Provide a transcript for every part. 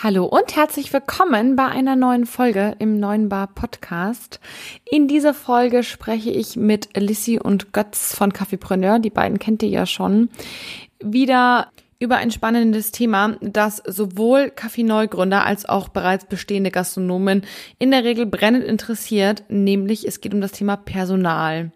Hallo und herzlich willkommen bei einer neuen Folge im neuen Bar Podcast. In dieser Folge spreche ich mit Lissy und Götz von Kaffeepreneur. Die beiden kennt ihr ja schon. Wieder über ein spannendes Thema, das sowohl Kaffee-Neugründer als auch bereits bestehende Gastronomen in der Regel brennend interessiert, nämlich es geht um das Thema Personal.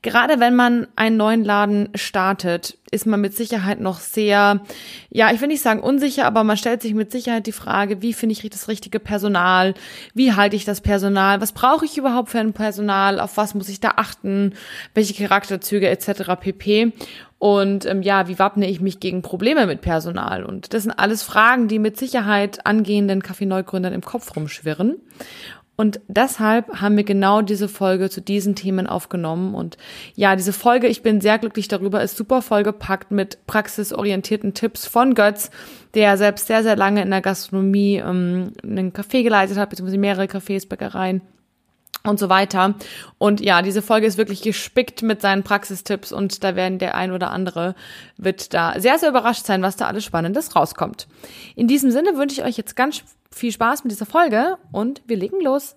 Gerade wenn man einen neuen Laden startet, ist man mit Sicherheit noch sehr, ja, ich will nicht sagen unsicher, aber man stellt sich mit Sicherheit die Frage, wie finde ich das richtige Personal? Wie halte ich das Personal? Was brauche ich überhaupt für ein Personal? Auf was muss ich da achten? Welche Charakterzüge etc. pp. Und ähm, ja, wie wappne ich mich gegen Probleme mit Personal? Und das sind alles Fragen, die mit Sicherheit angehenden Kaffee-Neugründern im Kopf rumschwirren. Und deshalb haben wir genau diese Folge zu diesen Themen aufgenommen. Und ja, diese Folge, ich bin sehr glücklich darüber, ist super vollgepackt mit praxisorientierten Tipps von Götz, der selbst sehr, sehr lange in der Gastronomie ähm, einen Café geleitet hat, beziehungsweise mehrere Cafés, Bäckereien und so weiter. Und ja, diese Folge ist wirklich gespickt mit seinen Praxistipps und da werden der ein oder andere wird da sehr, sehr überrascht sein, was da alles Spannendes rauskommt. In diesem Sinne wünsche ich euch jetzt ganz viel Spaß mit dieser Folge und wir legen los.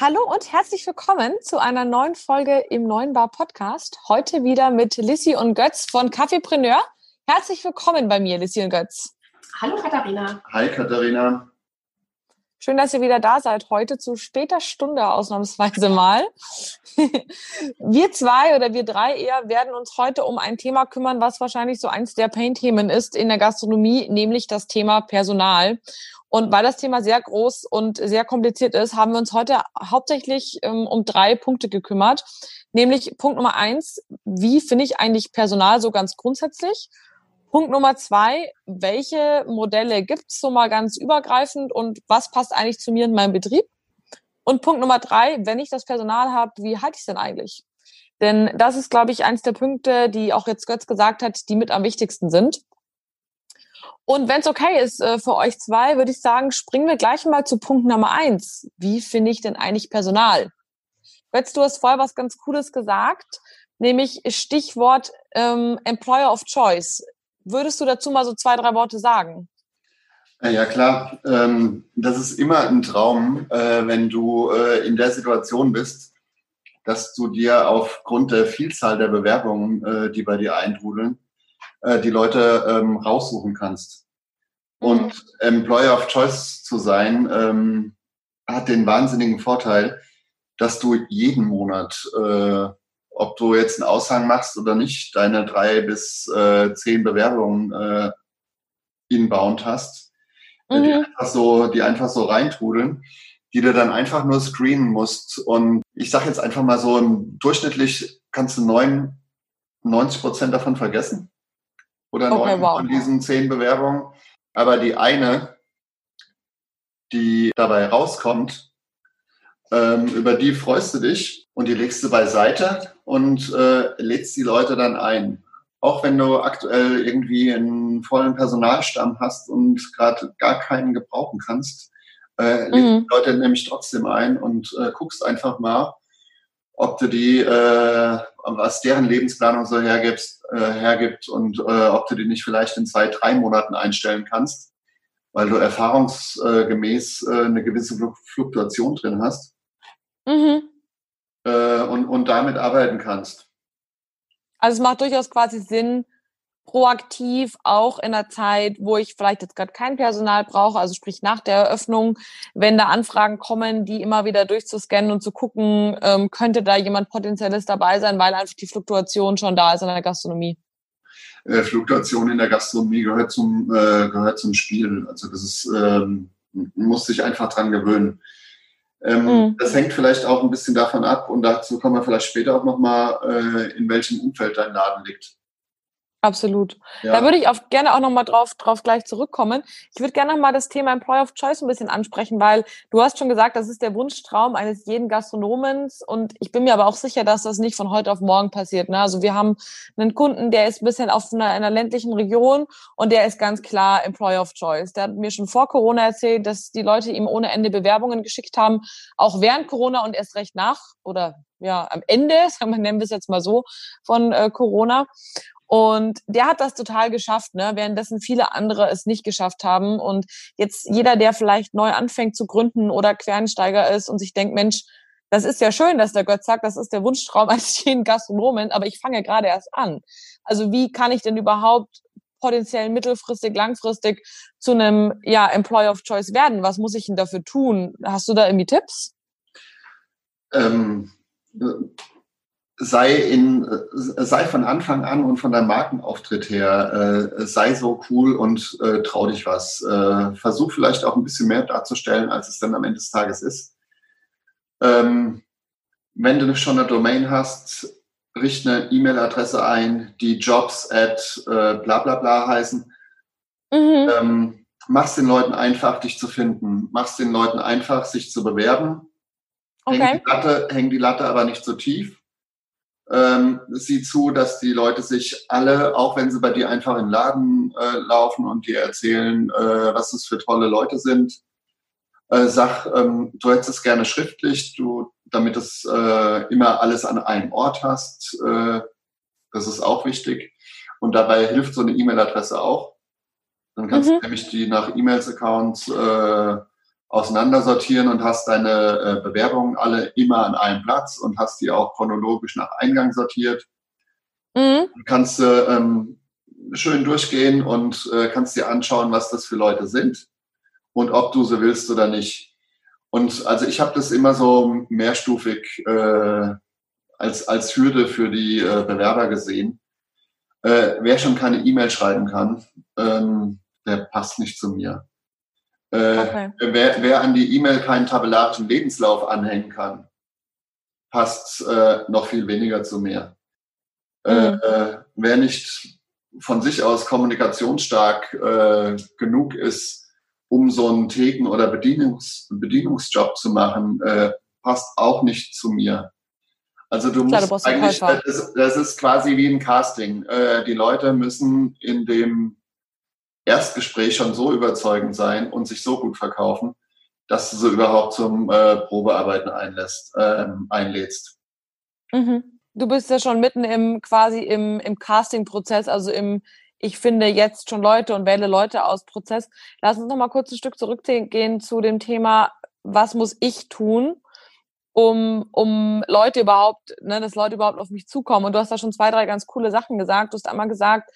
Hallo und herzlich willkommen zu einer neuen Folge im neuen Bar Podcast. Heute wieder mit Lissy und Götz von Kaffeepreneur. Herzlich willkommen bei mir, Lissy und Götz. Hallo Katharina. Hi Katharina. Schön, dass ihr wieder da seid. Heute zu später Stunde ausnahmsweise mal. wir zwei oder wir drei eher werden uns heute um ein Thema kümmern, was wahrscheinlich so eins der Pain-Themen ist in der Gastronomie, nämlich das Thema Personal. Und weil das Thema sehr groß und sehr kompliziert ist, haben wir uns heute hauptsächlich ähm, um drei Punkte gekümmert. Nämlich Punkt Nummer eins, wie finde ich eigentlich Personal so ganz grundsätzlich? Punkt Nummer zwei, welche Modelle gibt's so mal ganz übergreifend und was passt eigentlich zu mir in meinem Betrieb? Und Punkt Nummer drei, wenn ich das Personal habe, wie halte ich es denn eigentlich? Denn das ist, glaube ich, eins der Punkte, die auch jetzt Götz gesagt hat, die mit am wichtigsten sind. Und wenn es okay ist äh, für euch zwei, würde ich sagen, springen wir gleich mal zu Punkt Nummer eins. Wie finde ich denn eigentlich Personal? Götz, du hast vorher was ganz Cooles gesagt, nämlich Stichwort ähm, Employer of Choice. Würdest du dazu mal so zwei, drei Worte sagen? Ja, klar. Ähm, das ist immer ein Traum, äh, wenn du äh, in der Situation bist, dass du dir aufgrund der Vielzahl der Bewerbungen, äh, die bei dir eintrudeln, die Leute ähm, raussuchen kannst. Mhm. Und Employer of Choice zu sein, ähm, hat den wahnsinnigen Vorteil, dass du jeden Monat, ob du jetzt einen Aushang machst oder nicht, deine drei bis äh, zehn Bewerbungen äh, inbound hast, mhm. die, einfach so, die einfach so reintrudeln, die du dann einfach nur screenen musst. Und ich sage jetzt einfach mal so, durchschnittlich kannst du neun, 90 Prozent davon vergessen oder okay, neun wow. von diesen zehn Bewerbungen. Aber die eine, die dabei rauskommt, ähm, über die freust du dich und die legst du beiseite und äh, lädst die Leute dann ein. Auch wenn du aktuell irgendwie einen vollen Personalstamm hast und gerade gar keinen gebrauchen kannst, äh, lädst mhm. die Leute nämlich trotzdem ein und äh, guckst einfach mal, ob du die, äh, was deren Lebensplanung so hergibst, äh, hergibt und äh, ob du die nicht vielleicht in zwei, drei Monaten einstellen kannst, weil du erfahrungsgemäß äh, eine gewisse Fluktuation drin hast mhm. Äh, und, und damit arbeiten kannst. Also es macht durchaus quasi Sinn, proaktiv auch in der Zeit, wo ich vielleicht jetzt gerade kein Personal brauche, also sprich nach der Eröffnung, wenn da Anfragen kommen, die immer wieder durchzuscannen und zu gucken, ähm, könnte da jemand potenzielles dabei sein, weil einfach die Fluktuation schon da ist in der Gastronomie. Äh, Fluktuation in der Gastronomie gehört zum, äh, gehört zum Spiel. Also das ist, ähm, muss sich einfach dran gewöhnen. Ähm, mhm. Das hängt vielleicht auch ein bisschen davon ab und dazu kommen wir vielleicht später auch nochmal, äh, in welchem Umfeld dein Laden liegt. Absolut. Ja. Da würde ich auch gerne auch nochmal drauf, drauf gleich zurückkommen. Ich würde gerne nochmal das Thema Employer of Choice ein bisschen ansprechen, weil du hast schon gesagt, das ist der Wunschtraum eines jeden Gastronomens und ich bin mir aber auch sicher, dass das nicht von heute auf morgen passiert. Ne? Also wir haben einen Kunden, der ist ein bisschen auf einer, einer ländlichen Region und der ist ganz klar Employer of Choice. Der hat mir schon vor Corona erzählt, dass die Leute ihm ohne Ende Bewerbungen geschickt haben, auch während Corona und erst recht nach oder ja, am Ende, sagen wir, nennen wir es jetzt mal so, von äh, Corona. Und der hat das total geschafft, ne? währenddessen viele andere es nicht geschafft haben. Und jetzt jeder, der vielleicht neu anfängt zu gründen oder Quereinsteiger ist und sich denkt, Mensch, das ist ja schön, dass der Götz sagt, das ist der Wunschtraum eines jeden Gastronomen, aber ich fange gerade erst an. Also wie kann ich denn überhaupt potenziell mittelfristig, langfristig zu einem ja, Employer of Choice werden? Was muss ich denn dafür tun? Hast du da irgendwie Tipps? Ähm, sei in, sei von Anfang an und von deinem Markenauftritt her, äh, sei so cool und äh, trau dich was. Äh, versuch vielleicht auch ein bisschen mehr darzustellen, als es dann am Ende des Tages ist. Ähm, wenn du schon eine Domain hast, richte eine E-Mail-Adresse ein, die jobs at äh, bla bla bla heißen. Mhm. Ähm, mach's den Leuten einfach, dich zu finden. Mach's den Leuten einfach, sich zu bewerben. Okay. Häng, die Latte, häng die Latte aber nicht so tief ähm, sieh zu, dass die Leute sich alle, auch wenn sie bei dir einfach in den Laden äh, laufen und dir erzählen, äh, was es für tolle Leute sind, äh, sag, ähm, du hättest es gerne schriftlich, du, damit es äh, immer alles an einem Ort hast. Äh, das ist auch wichtig. Und dabei hilft so eine E-Mail-Adresse auch. Dann kannst mhm. du nämlich die nach E-Mails-Accounts äh, auseinandersortieren und hast deine äh, Bewerbungen alle immer an einem Platz und hast die auch chronologisch nach Eingang sortiert. Mhm. Du kannst äh, ähm, schön durchgehen und äh, kannst dir anschauen, was das für Leute sind und ob du so willst oder nicht. Und also ich habe das immer so mehrstufig äh, als, als Hürde für die äh, Bewerber gesehen. Äh, wer schon keine E-Mail schreiben kann, ähm, der passt nicht zu mir. Äh, okay. wer, wer, an die E-Mail keinen tabellarischen Lebenslauf anhängen kann, passt äh, noch viel weniger zu mir. Äh, mhm. Äh, wer nicht von sich aus kommunikationsstark äh, genug ist, um so einen Theken- oder Bedienungs Bedienungsjob zu machen, passt auch nicht zu mir. Also du Klar, musst du eigentlich, das, das, ist quasi wie ein Casting. die Leute müssen in dem Erstgespräch schon so überzeugend sein und sich so gut verkaufen, dass du sie überhaupt zum äh, Probearbeiten einlässt, äh, einlädst. Mhm. Du bist ja schon mitten im quasi im, im Casting-Prozess, also im ich finde jetzt schon Leute und wähle Leute aus Prozess. Lass uns noch mal kurz ein Stück zurückgehen zu dem Thema, was muss ich tun, um, um Leute überhaupt, ne, dass Leute überhaupt auf mich zukommen. Und du hast da schon zwei, drei ganz coole Sachen gesagt. Du hast einmal gesagt,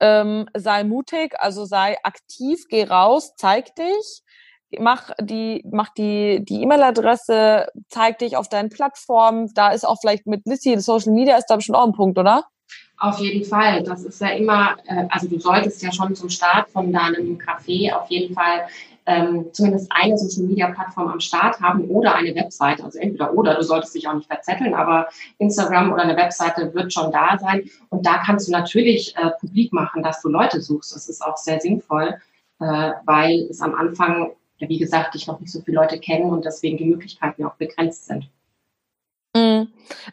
ähm, sei mutig, also sei aktiv, geh raus, zeig dich, mach die, mach die, die E-Mail-Adresse, zeig dich auf deinen Plattformen. Da ist auch vielleicht mit Lissy, Social Media ist da bestimmt auch ein Punkt, oder? Auf jeden Fall. Das ist ja immer, äh, also du solltest ja schon zum Start von deinem Café auf jeden Fall ähm, zumindest eine Social Media Plattform am Start haben oder eine Webseite. Also entweder oder, du solltest dich auch nicht verzetteln, aber Instagram oder eine Webseite wird schon da sein. Und da kannst du natürlich äh, publik machen, dass du Leute suchst. Das ist auch sehr sinnvoll, äh, weil es am Anfang, wie gesagt, dich noch nicht so viele Leute kennen und deswegen die Möglichkeiten auch begrenzt sind.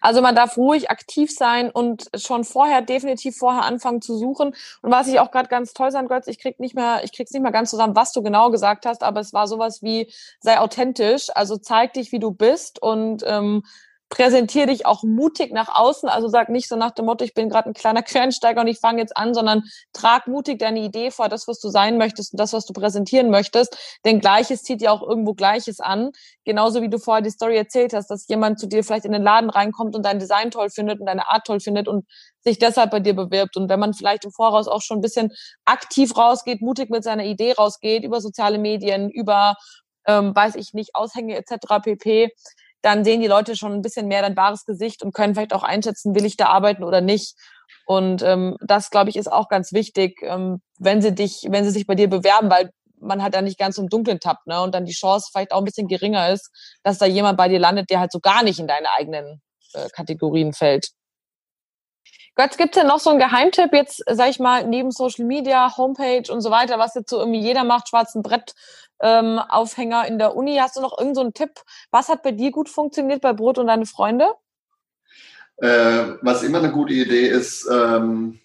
Also man darf ruhig aktiv sein und schon vorher, definitiv vorher anfangen zu suchen. Und was ich auch gerade ganz toll sein, Götz, ich krieg nicht mehr, ich krieg's nicht mehr ganz zusammen, was du genau gesagt hast, aber es war sowas wie, sei authentisch, also zeig dich, wie du bist und ähm, präsentiere dich auch mutig nach außen. Also sag nicht so nach dem Motto, ich bin gerade ein kleiner Quereinsteiger und ich fange jetzt an, sondern trag mutig deine Idee vor, das, was du sein möchtest und das, was du präsentieren möchtest. Denn Gleiches zieht ja auch irgendwo Gleiches an. Genauso wie du vorher die Story erzählt hast, dass jemand zu dir vielleicht in den Laden reinkommt und dein Design toll findet und deine Art toll findet und sich deshalb bei dir bewirbt. Und wenn man vielleicht im Voraus auch schon ein bisschen aktiv rausgeht, mutig mit seiner Idee rausgeht, über soziale Medien, über ähm, weiß ich nicht, Aushänge etc. pp, dann sehen die Leute schon ein bisschen mehr dein wahres Gesicht und können vielleicht auch einschätzen, will ich da arbeiten oder nicht. Und ähm, das, glaube ich, ist auch ganz wichtig, ähm, wenn sie dich, wenn sie sich bei dir bewerben, weil man halt dann nicht ganz im Dunkeln tappt, ne? Und dann die Chance vielleicht auch ein bisschen geringer ist, dass da jemand bei dir landet, der halt so gar nicht in deine eigenen äh, Kategorien fällt. Götz, gibt es denn noch so einen Geheimtipp jetzt, sag ich mal, neben Social Media, Homepage und so weiter, was jetzt so irgendwie jeder macht, schwarzen Brett, ähm, Aufhänger in der Uni. Hast du noch irgendeinen so Tipp? Was hat bei dir gut funktioniert bei Brot und deine Freunde? Äh, was immer eine gute Idee ist ähm,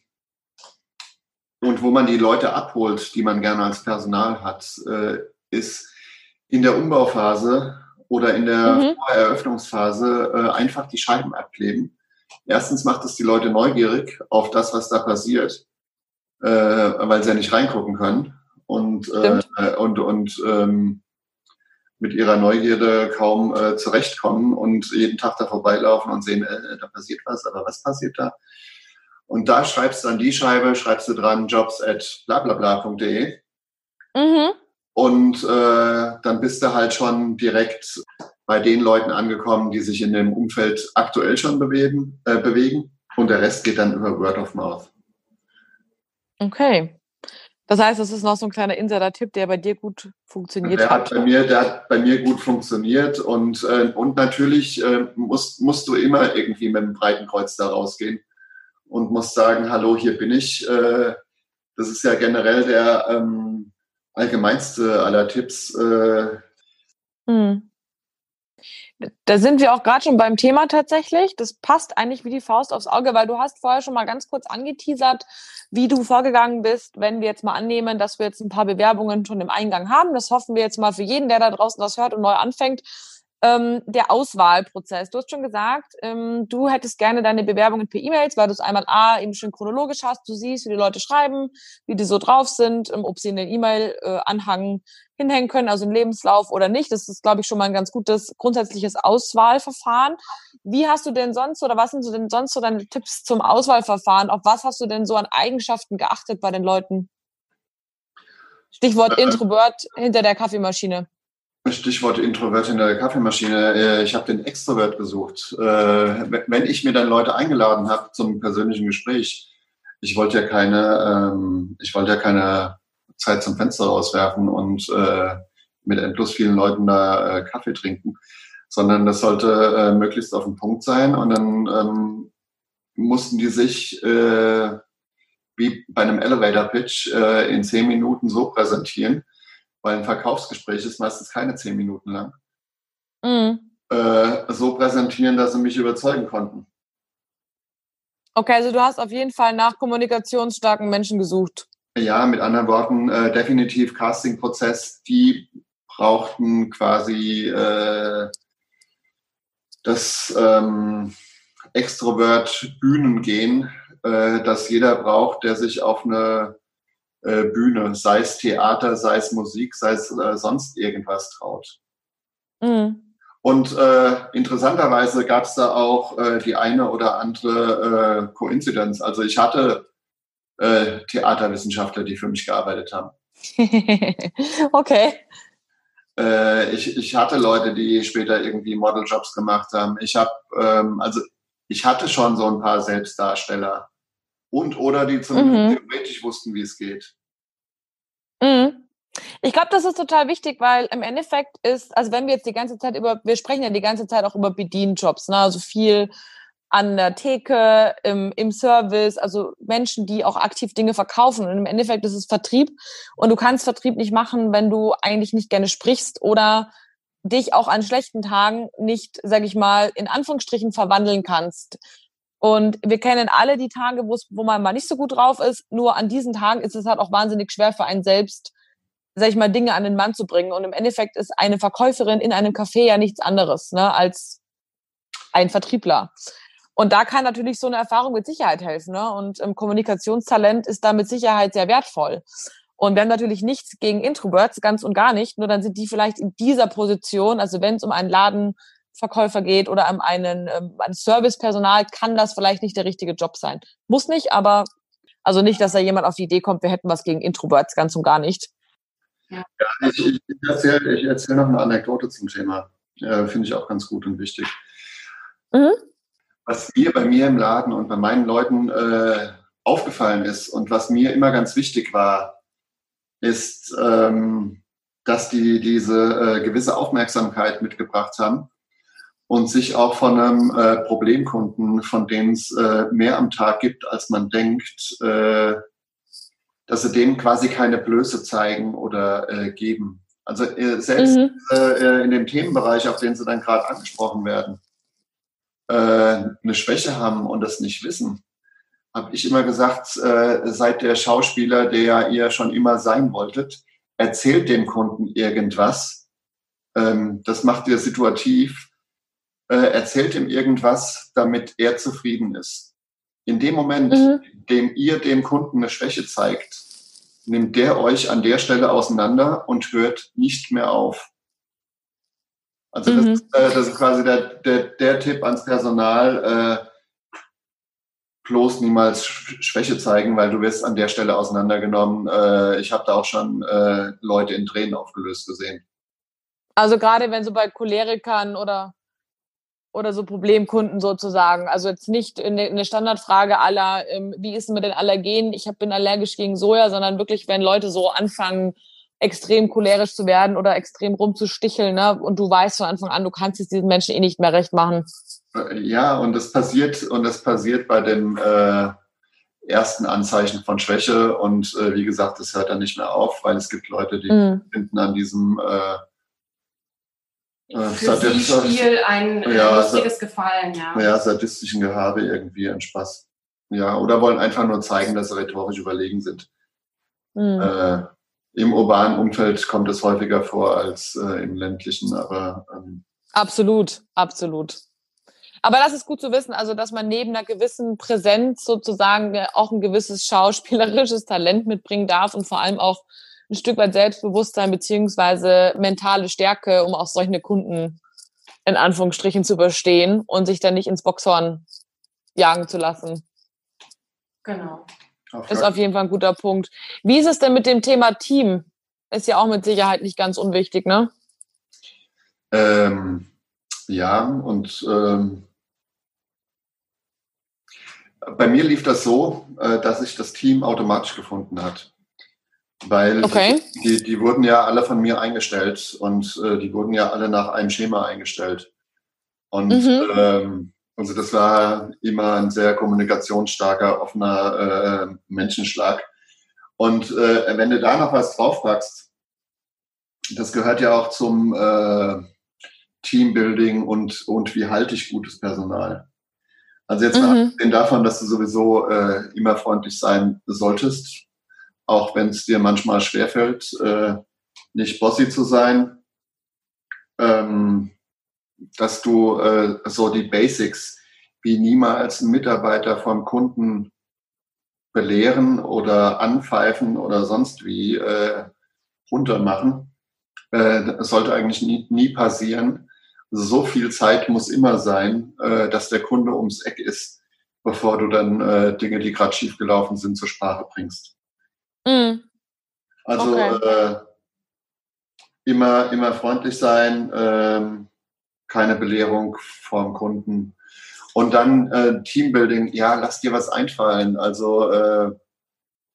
und wo man die Leute abholt, die man gerne als Personal hat, äh, ist in der Umbauphase oder in der mhm. Eröffnungsphase äh, einfach die Scheiben abkleben Erstens macht es die Leute neugierig auf das, was da passiert, äh, weil sie ja nicht reingucken können und, äh, und, und ähm, mit ihrer Neugierde kaum äh, zurechtkommen und jeden Tag da vorbeilaufen und sehen, äh, da passiert was, aber was passiert da? Und da schreibst du an die Scheibe, schreibst du dran jobs at blablabla.de. Mhm. Und äh, dann bist du halt schon direkt bei den Leuten angekommen, die sich in dem Umfeld aktuell schon bewegen, äh, bewegen. Und der Rest geht dann über Word of Mouth. Okay. Das heißt, das ist noch so ein kleiner Insider-Tipp, der bei dir gut funktioniert der hat. Bei mir, der hat bei mir gut funktioniert und, äh, und natürlich äh, musst, musst du immer irgendwie mit einem breiten Kreuz da rausgehen und musst sagen, hallo, hier bin ich. Äh, das ist ja generell der ähm, allgemeinste aller Tipps. Äh, hm. Da sind wir auch gerade schon beim Thema tatsächlich. Das passt eigentlich wie die Faust aufs Auge, weil du hast vorher schon mal ganz kurz angeteasert, wie du vorgegangen bist, wenn wir jetzt mal annehmen, dass wir jetzt ein paar Bewerbungen schon im Eingang haben. Das hoffen wir jetzt mal für jeden, der da draußen das hört und neu anfängt, ähm, der Auswahlprozess. Du hast schon gesagt, ähm, du hättest gerne deine Bewerbungen per E-Mails, weil du es einmal A, eben schön chronologisch hast. Du siehst, wie die Leute schreiben, wie die so drauf sind, ähm, ob sie in den E-Mail-Anhang äh, hinhängen können, also im Lebenslauf oder nicht. Das ist, glaube ich, schon mal ein ganz gutes grundsätzliches Auswahlverfahren. Wie hast du denn sonst oder was sind so denn sonst so deine Tipps zum Auswahlverfahren? Auf was hast du denn so an Eigenschaften geachtet bei den Leuten? Stichwort äh, Introvert hinter der Kaffeemaschine. Stichwort Introvert in der Kaffeemaschine. Äh, ich habe den Extrovert gesucht. Äh, wenn ich mir dann Leute eingeladen habe zum persönlichen Gespräch, ich wollte ja keine, ähm, ich wollte ja keine Zeit zum Fenster rauswerfen und äh, mit endlos vielen Leuten da Kaffee trinken, sondern das sollte möglichst auf den Punkt sein und dann ähm, mussten die sich wie bei einem Elevator Pitch in zehn Minuten so präsentieren, weil ein Verkaufsgespräch ist meistens keine zehn Minuten lang, mhm. äh, so präsentieren, dass sie mich überzeugen konnten. Okay, also du hast auf jeden Fall nach kommunikationsstarken Menschen gesucht. Ja, mit anderen Worten, äh, definitiv Casting-Prozess, die brauchten quasi äh, das ähm, Extrovert-Bühnengehen, äh, das jeder braucht, der sich auf eine äh, Bühne, sei es Theater, sei es Musik, sei es äh, sonst irgendwas traut. Mhm. Und äh, interessanterweise gab es da auch äh, die eine oder andere äh, Koinzidenz. Also ich hatte äh, Theaterwissenschaftler, die für mich gearbeitet haben. okay. Äh, ich, ich hatte Leute, die später irgendwie Modeljobs gemacht haben. Ich habe, ähm, also ich hatte schon so ein paar Selbstdarsteller und oder die zumindest mhm. theoretisch wussten, wie es geht. Mhm. Ich glaube, das ist total wichtig, weil im Endeffekt ist, also wenn wir jetzt die ganze Zeit über, wir sprechen ja die ganze Zeit auch über Bedienjobs, ne? also viel an der Theke, im, im Service, also Menschen, die auch aktiv Dinge verkaufen. Und im Endeffekt ist es Vertrieb. Und du kannst Vertrieb nicht machen, wenn du eigentlich nicht gerne sprichst oder dich auch an schlechten Tagen nicht, sag ich mal, in Anführungsstrichen verwandeln kannst. Und wir kennen alle die Tage, wo man mal nicht so gut drauf ist. Nur an diesen Tagen ist es halt auch wahnsinnig schwer für einen selbst, sag ich mal, Dinge an den Mann zu bringen. Und im Endeffekt ist eine Verkäuferin in einem Café ja nichts anderes, ne, als ein Vertriebler. Und da kann natürlich so eine Erfahrung mit Sicherheit helfen. Ne? Und ähm, Kommunikationstalent ist da mit Sicherheit sehr wertvoll. Und wir haben natürlich nichts gegen Introverts, ganz und gar nicht. Nur dann sind die vielleicht in dieser Position, also wenn es um einen Laden Verkäufer geht oder an einen, ähm, ein Servicepersonal, kann das vielleicht nicht der richtige Job sein. Muss nicht, aber also nicht, dass da jemand auf die Idee kommt, wir hätten was gegen Introverts, ganz und gar nicht. Ja, ich, ich erzähle ich erzähl noch eine Anekdote zum Thema. Ja, Finde ich auch ganz gut und wichtig. Mhm. Was mir bei mir im Laden und bei meinen Leuten äh, aufgefallen ist und was mir immer ganz wichtig war, ist, ähm, dass die diese äh, gewisse Aufmerksamkeit mitgebracht haben und sich auch von einem äh, Problemkunden, von dem es äh, mehr am Tag gibt, als man denkt, äh, dass sie dem quasi keine Blöße zeigen oder äh, geben. Also äh, selbst mhm. äh, in dem Themenbereich, auf den sie dann gerade angesprochen werden, eine Schwäche haben und das nicht wissen, habe ich immer gesagt, seid der Schauspieler, der ihr schon immer sein wolltet, erzählt dem Kunden irgendwas. Ähm, das macht ihr situativ. Äh, erzählt ihm irgendwas, damit er zufrieden ist. In dem Moment, mhm. in dem ihr dem Kunden eine Schwäche zeigt, nimmt der euch an der Stelle auseinander und hört nicht mehr auf. Also das, mhm. ist, äh, das ist quasi der, der, der Tipp ans Personal, äh, bloß niemals Schwäche zeigen, weil du wirst an der Stelle auseinandergenommen. Äh, ich habe da auch schon äh, Leute in Tränen aufgelöst gesehen. Also gerade wenn so bei Cholerikern oder oder so Problemkunden sozusagen. Also jetzt nicht eine Standardfrage aller, ähm, wie ist es mit den Allergenen? Ich bin allergisch gegen Soja, sondern wirklich, wenn Leute so anfangen, extrem cholerisch zu werden oder extrem rumzusticheln, ne? Und du weißt von Anfang an, du kannst es diesen Menschen eh nicht mehr recht machen. Ja, und das passiert, und das passiert bei dem äh, ersten Anzeichen von Schwäche. Und äh, wie gesagt, das hört dann nicht mehr auf, weil es gibt Leute, die mm. finden an diesem äh, für sie Spiel ein äh, ja, lustiges Gefallen, ja. Ja, sadistischen Gehabe irgendwie ein Spaß. Ja, oder wollen einfach nur zeigen, dass sie rhetorisch überlegen sind. Mhm. Äh, Im urbanen Umfeld kommt es häufiger vor als äh, im ländlichen, aber ähm, absolut, absolut. Aber das ist gut zu wissen, also dass man neben einer gewissen Präsenz sozusagen auch ein gewisses schauspielerisches Talent mitbringen darf und vor allem auch ein Stück weit Selbstbewusstsein beziehungsweise mentale Stärke, um auch solche Kunden in Anführungsstrichen zu überstehen und sich dann nicht ins Boxhorn jagen zu lassen. Genau. Ist auf jeden Fall ein guter Punkt. Wie ist es denn mit dem Thema Team? Ist ja auch mit Sicherheit nicht ganz unwichtig, ne? Ähm, ja, und ähm, bei mir lief das so, äh, dass sich das Team automatisch gefunden hat. Weil okay. die, die wurden ja alle von mir eingestellt und äh, die wurden ja alle nach einem Schema eingestellt. Und mhm. ähm, also das war immer ein sehr kommunikationsstarker, offener äh, Menschenschlag. Und äh, wenn du da noch was drauf packst, das gehört ja auch zum äh, Teambuilding und, und wie halte ich gutes Personal. Also jetzt mhm. davon, dass du sowieso äh, immer freundlich sein solltest, auch wenn es dir manchmal schwerfällt, äh, nicht bossy zu sein, ähm, dass du äh, so die Basics wie niemals einen Mitarbeiter vom Kunden belehren oder anpfeifen oder sonst wie äh, runtermachen. Äh, sollte eigentlich nie, nie passieren. So viel Zeit muss immer sein, äh, dass der Kunde ums Eck ist, bevor du dann äh, Dinge, die gerade schiefgelaufen sind, zur Sprache bringst. Mhm. Also okay. äh, immer, immer freundlich sein, ähm, keine Belehrung vom Kunden. Und dann äh, Teambuilding, ja, lass dir was einfallen. Also äh,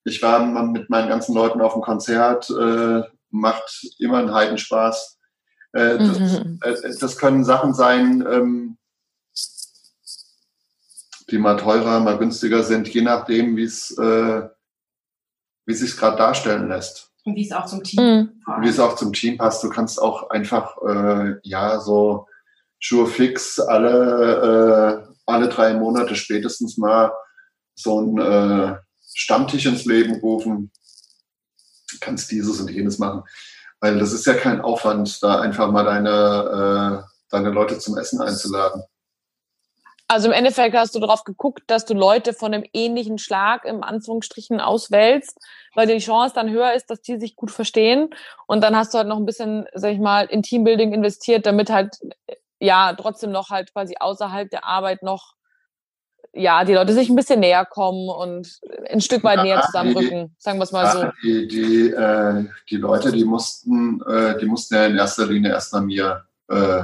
ich war mit meinen ganzen Leuten auf dem Konzert, äh, macht immer einen Heidenspaß. Äh, das, mhm. äh, das können Sachen sein, ähm, die mal teurer, mal günstiger sind, je nachdem, wie es äh, wie es sich gerade darstellen lässt. Und wie es auch zum Team mhm. Wie es auch zum Team passt. Du kannst auch einfach, äh, ja, so Schuhe fix alle, äh, alle drei Monate spätestens mal so ein äh, Stammtisch ins Leben rufen. Du kannst dieses und jenes machen. Weil das ist ja kein Aufwand, da einfach mal deine, äh, deine Leute zum Essen einzuladen. Also im Endeffekt hast du darauf geguckt, dass du Leute von einem ähnlichen Schlag im Anführungsstrichen auswählst, weil die Chance dann höher ist, dass die sich gut verstehen. Und dann hast du halt noch ein bisschen, sag ich mal, in Teambuilding investiert, damit halt ja trotzdem noch halt quasi außerhalb der Arbeit noch ja, die Leute sich ein bisschen näher kommen und ein Stück weit ja, näher zusammenrücken, die, sagen wir es mal ja, so. Die, die, äh, die Leute, die mussten, äh, die mussten ja in erster Linie erstmal mir äh,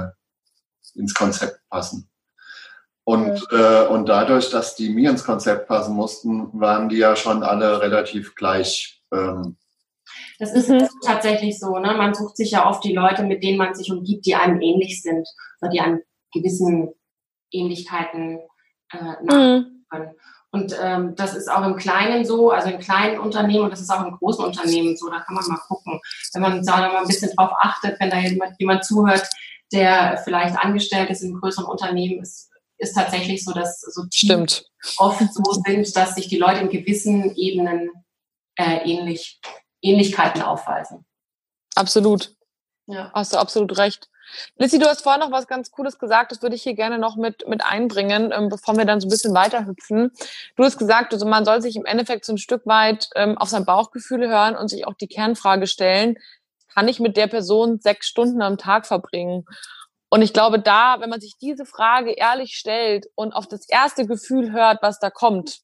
ins Konzept passen. Und, äh, und dadurch, dass die mir ins Konzept passen mussten, waren die ja schon alle relativ gleich. Ähm. Das ist mhm. tatsächlich so. Ne? Man sucht sich ja oft die Leute, mit denen man sich umgibt, die einem ähnlich sind oder die einem gewissen Ähnlichkeiten äh, nachvollziehen können. Und ähm, das ist auch im Kleinen so, also in kleinen Unternehmen und das ist auch in großen Unternehmen so. Da kann man mal gucken, wenn man da mal ein bisschen drauf achtet, wenn da jemand, jemand zuhört, der vielleicht angestellt ist in einem größeren Unternehmen, ist, ist tatsächlich so, dass so Stimmt. oft so sind, dass sich die Leute in gewissen Ebenen äh, ähnlich, Ähnlichkeiten aufweisen. Absolut. Ja. Hast du absolut recht. Lissy, du hast vorhin noch was ganz Cooles gesagt, das würde ich hier gerne noch mit, mit einbringen, ähm, bevor wir dann so ein bisschen weiterhüpfen. Du hast gesagt, also man soll sich im Endeffekt so ein Stück weit ähm, auf sein Bauchgefühl hören und sich auch die Kernfrage stellen, kann ich mit der Person sechs Stunden am Tag verbringen? Und ich glaube, da, wenn man sich diese Frage ehrlich stellt und auf das erste Gefühl hört, was da kommt,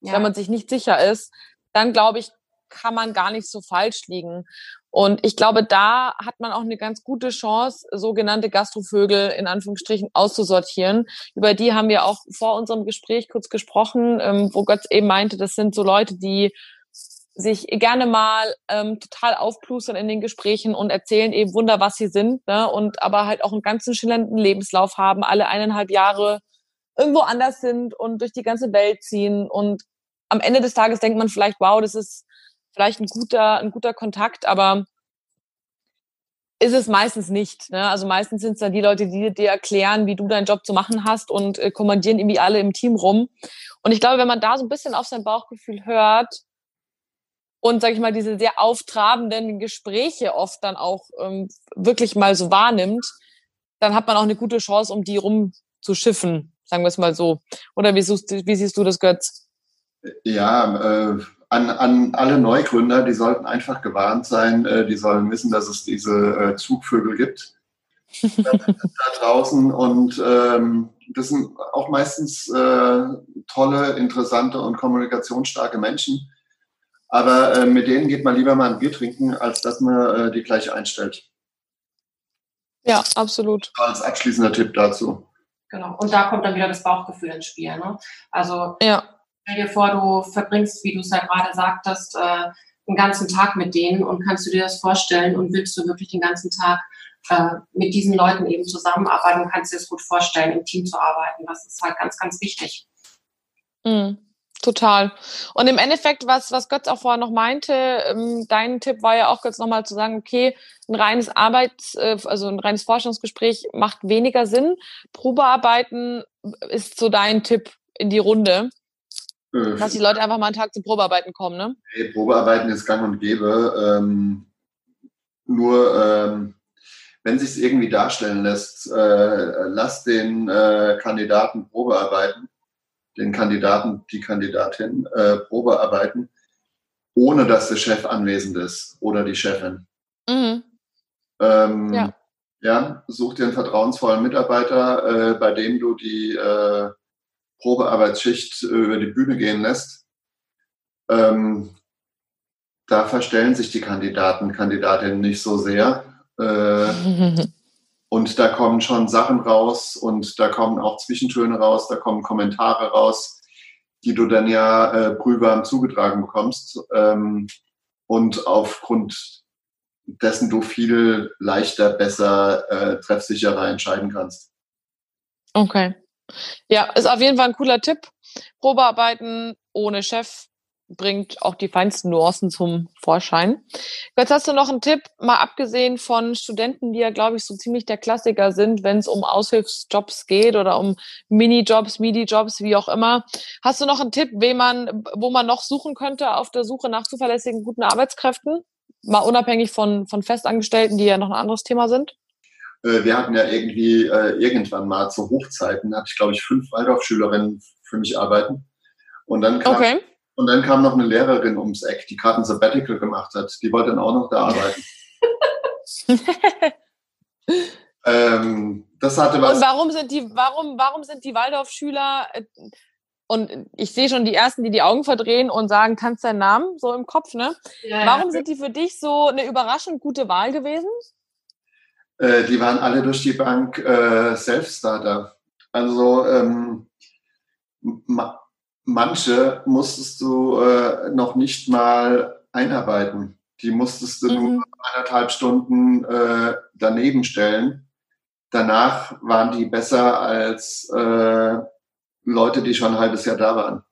ja. wenn man sich nicht sicher ist, dann glaube ich, kann man gar nicht so falsch liegen. Und ich glaube, da hat man auch eine ganz gute Chance, sogenannte Gastrovögel in Anführungsstrichen auszusortieren. Über die haben wir auch vor unserem Gespräch kurz gesprochen, ähm, wo Götz eben meinte, das sind so Leute, die sich gerne mal ähm, total aufplustern in den Gesprächen und erzählen eben Wunder, was sie sind, ne? und aber halt auch einen ganzen schillernden Lebenslauf haben, alle eineinhalb Jahre irgendwo anders sind und durch die ganze Welt ziehen. Und am Ende des Tages denkt man vielleicht, wow, das ist vielleicht ein guter, ein guter Kontakt, aber ist es meistens nicht. Ne? Also meistens sind es dann die Leute, die dir erklären, wie du deinen Job zu machen hast und äh, kommandieren irgendwie alle im Team rum. Und ich glaube, wenn man da so ein bisschen auf sein Bauchgefühl hört und, sag ich mal, diese sehr auftrabenden Gespräche oft dann auch ähm, wirklich mal so wahrnimmt, dann hat man auch eine gute Chance, um die rumzuschiffen, sagen wir es mal so. Oder wie, suchst, wie siehst du das, Götz? Ja, äh, an, an alle Neugründer, die sollten einfach gewarnt sein, äh, die sollen wissen, dass es diese äh, Zugvögel gibt da draußen und ähm, das sind auch meistens äh, tolle, interessante und kommunikationsstarke Menschen. Aber äh, mit denen geht man lieber mal ein Bier trinken, als dass man äh, die gleich einstellt. Ja, absolut. Als abschließender Tipp dazu. Genau. Und da kommt dann wieder das Bauchgefühl ins Spiel. Ne? Also ja Stell dir vor, du verbringst, wie du es ja gerade sagtest, äh, einen ganzen Tag mit denen und kannst du dir das vorstellen und willst du wirklich den ganzen Tag äh, mit diesen Leuten eben zusammenarbeiten, kannst dir das gut vorstellen, im Team zu arbeiten. Das ist halt ganz, ganz wichtig. Mm, total. Und im Endeffekt, was, was Götz auch vorher noch meinte, ähm, dein Tipp war ja auch Götz nochmal zu sagen, okay, ein reines Arbeits-, äh, also ein reines Forschungsgespräch macht weniger Sinn. Probearbeiten ist so dein Tipp in die Runde. Äh, Dass die Leute einfach mal einen Tag zum Probearbeiten kommen, ne? Nee, Probearbeiten ist gang und gäbe. Ähm, nur ähm, wenn sich es irgendwie darstellen lässt, äh, lass den äh, Kandidaten Probearbeiten, den Kandidaten, die Kandidatin äh, Probearbeiten, ohne dass der Chef anwesend ist oder die Chefin. Mhm. Ähm, ja. ja. such dir einen vertrauensvollen Mitarbeiter, äh, bei dem du die äh, Probearbeitsschicht äh, über die Bühne gehen lässt, ähm, da verstellen sich die Kandidaten, Kandidatinnen nicht so sehr. Und da kommen schon Sachen raus und da kommen auch Zwischentöne raus, da kommen Kommentare raus, die du dann ja äh, prüfbar zugetragen bekommst. Ähm, und aufgrund dessen du viel leichter, besser, äh, treffsicherer entscheiden kannst. Okay. Ja, ist auf jeden Fall ein cooler Tipp. Probearbeiten ohne Chef bringt auch die feinsten Nuancen zum Vorschein. Jetzt hast du noch einen Tipp, mal abgesehen von Studenten, die ja, glaube ich, so ziemlich der Klassiker sind, wenn es um Aushilfsjobs geht oder um Minijobs, Midi-Jobs, wie auch immer. Hast du noch einen Tipp, wen man, wo man noch suchen könnte auf der Suche nach zuverlässigen, guten Arbeitskräften? Mal unabhängig von, von Festangestellten, die ja noch ein anderes Thema sind? Äh, wir hatten ja irgendwie äh, irgendwann mal zu Hochzeiten, hatte ich glaube ich fünf Waldorfschülerinnen für mich arbeiten. Und dann kam, okay. Und dann kam noch eine Lehrerin ums Eck, die gerade ein Sabbatical gemacht hat. Die wollte dann auch noch da arbeiten. ähm, das hatte was. Und warum sind die, warum, warum sind die Waldorfschüler äh, und ich sehe schon die ersten, die die Augen verdrehen und sagen, kannst deinen Namen so im Kopf, ne? Ja, warum ja. sind die für dich so eine überraschend gute Wahl gewesen? Äh, die waren alle durch die Bank äh, Self-Starter. Also ähm, ma manche musstest du äh, noch nicht mal einarbeiten. Die musstest du mhm. nur anderthalb Stunden äh, daneben stellen. danach waren die besser als äh, Leute, die schon ein halbes Jahr da waren.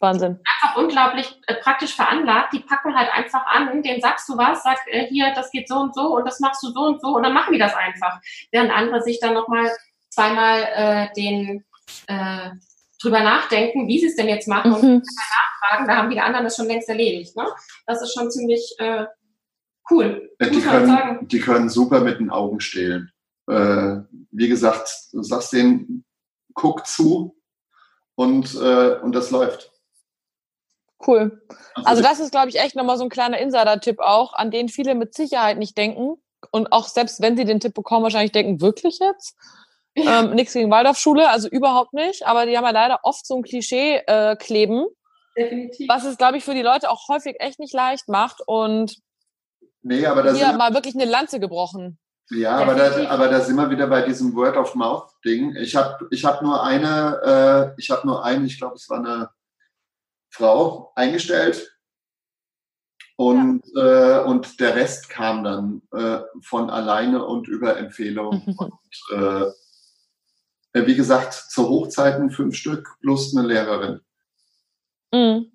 Wahnsinn. Einfach unglaublich äh, praktisch veranlagt. Die packen halt einfach an, denen sagst du was, sag äh, hier, das geht so und so und das machst du so und so und dann machen die das einfach. Während andere sich dann nochmal zweimal äh, den äh, drüber nachdenken, wie sie es denn jetzt machen mhm. und nachfragen, da haben die anderen das schon längst erledigt. Ne? Das ist schon ziemlich äh, cool. Ja, die, können, die können super mit den Augen stehlen. Äh, wie gesagt, du sagst denen, guck zu und, äh, und das läuft. Cool. Also, also das ist, glaube ich, echt nochmal so ein kleiner Insider-Tipp auch, an den viele mit Sicherheit nicht denken. Und auch selbst wenn sie den Tipp bekommen, wahrscheinlich denken, wirklich jetzt? Ähm, nichts gegen Waldorfschule, also überhaupt nicht. Aber die haben ja leider oft so ein Klischee äh, kleben. Definitiv. Was es, glaube ich, für die Leute auch häufig echt nicht leicht macht. Und nee, aber das hier mal wirklich eine Lanze gebrochen. Ja, aber da, aber da sind wir wieder bei diesem Word of Mouth Ding. Ich habe ich hab nur eine, äh, ich habe nur eine, ich glaube, es war eine Frau eingestellt. Und, ja. äh, und der Rest kam dann äh, von alleine und über Empfehlung. und, äh, wie gesagt, zu Hochzeiten fünf Stück plus eine Lehrerin. Mhm.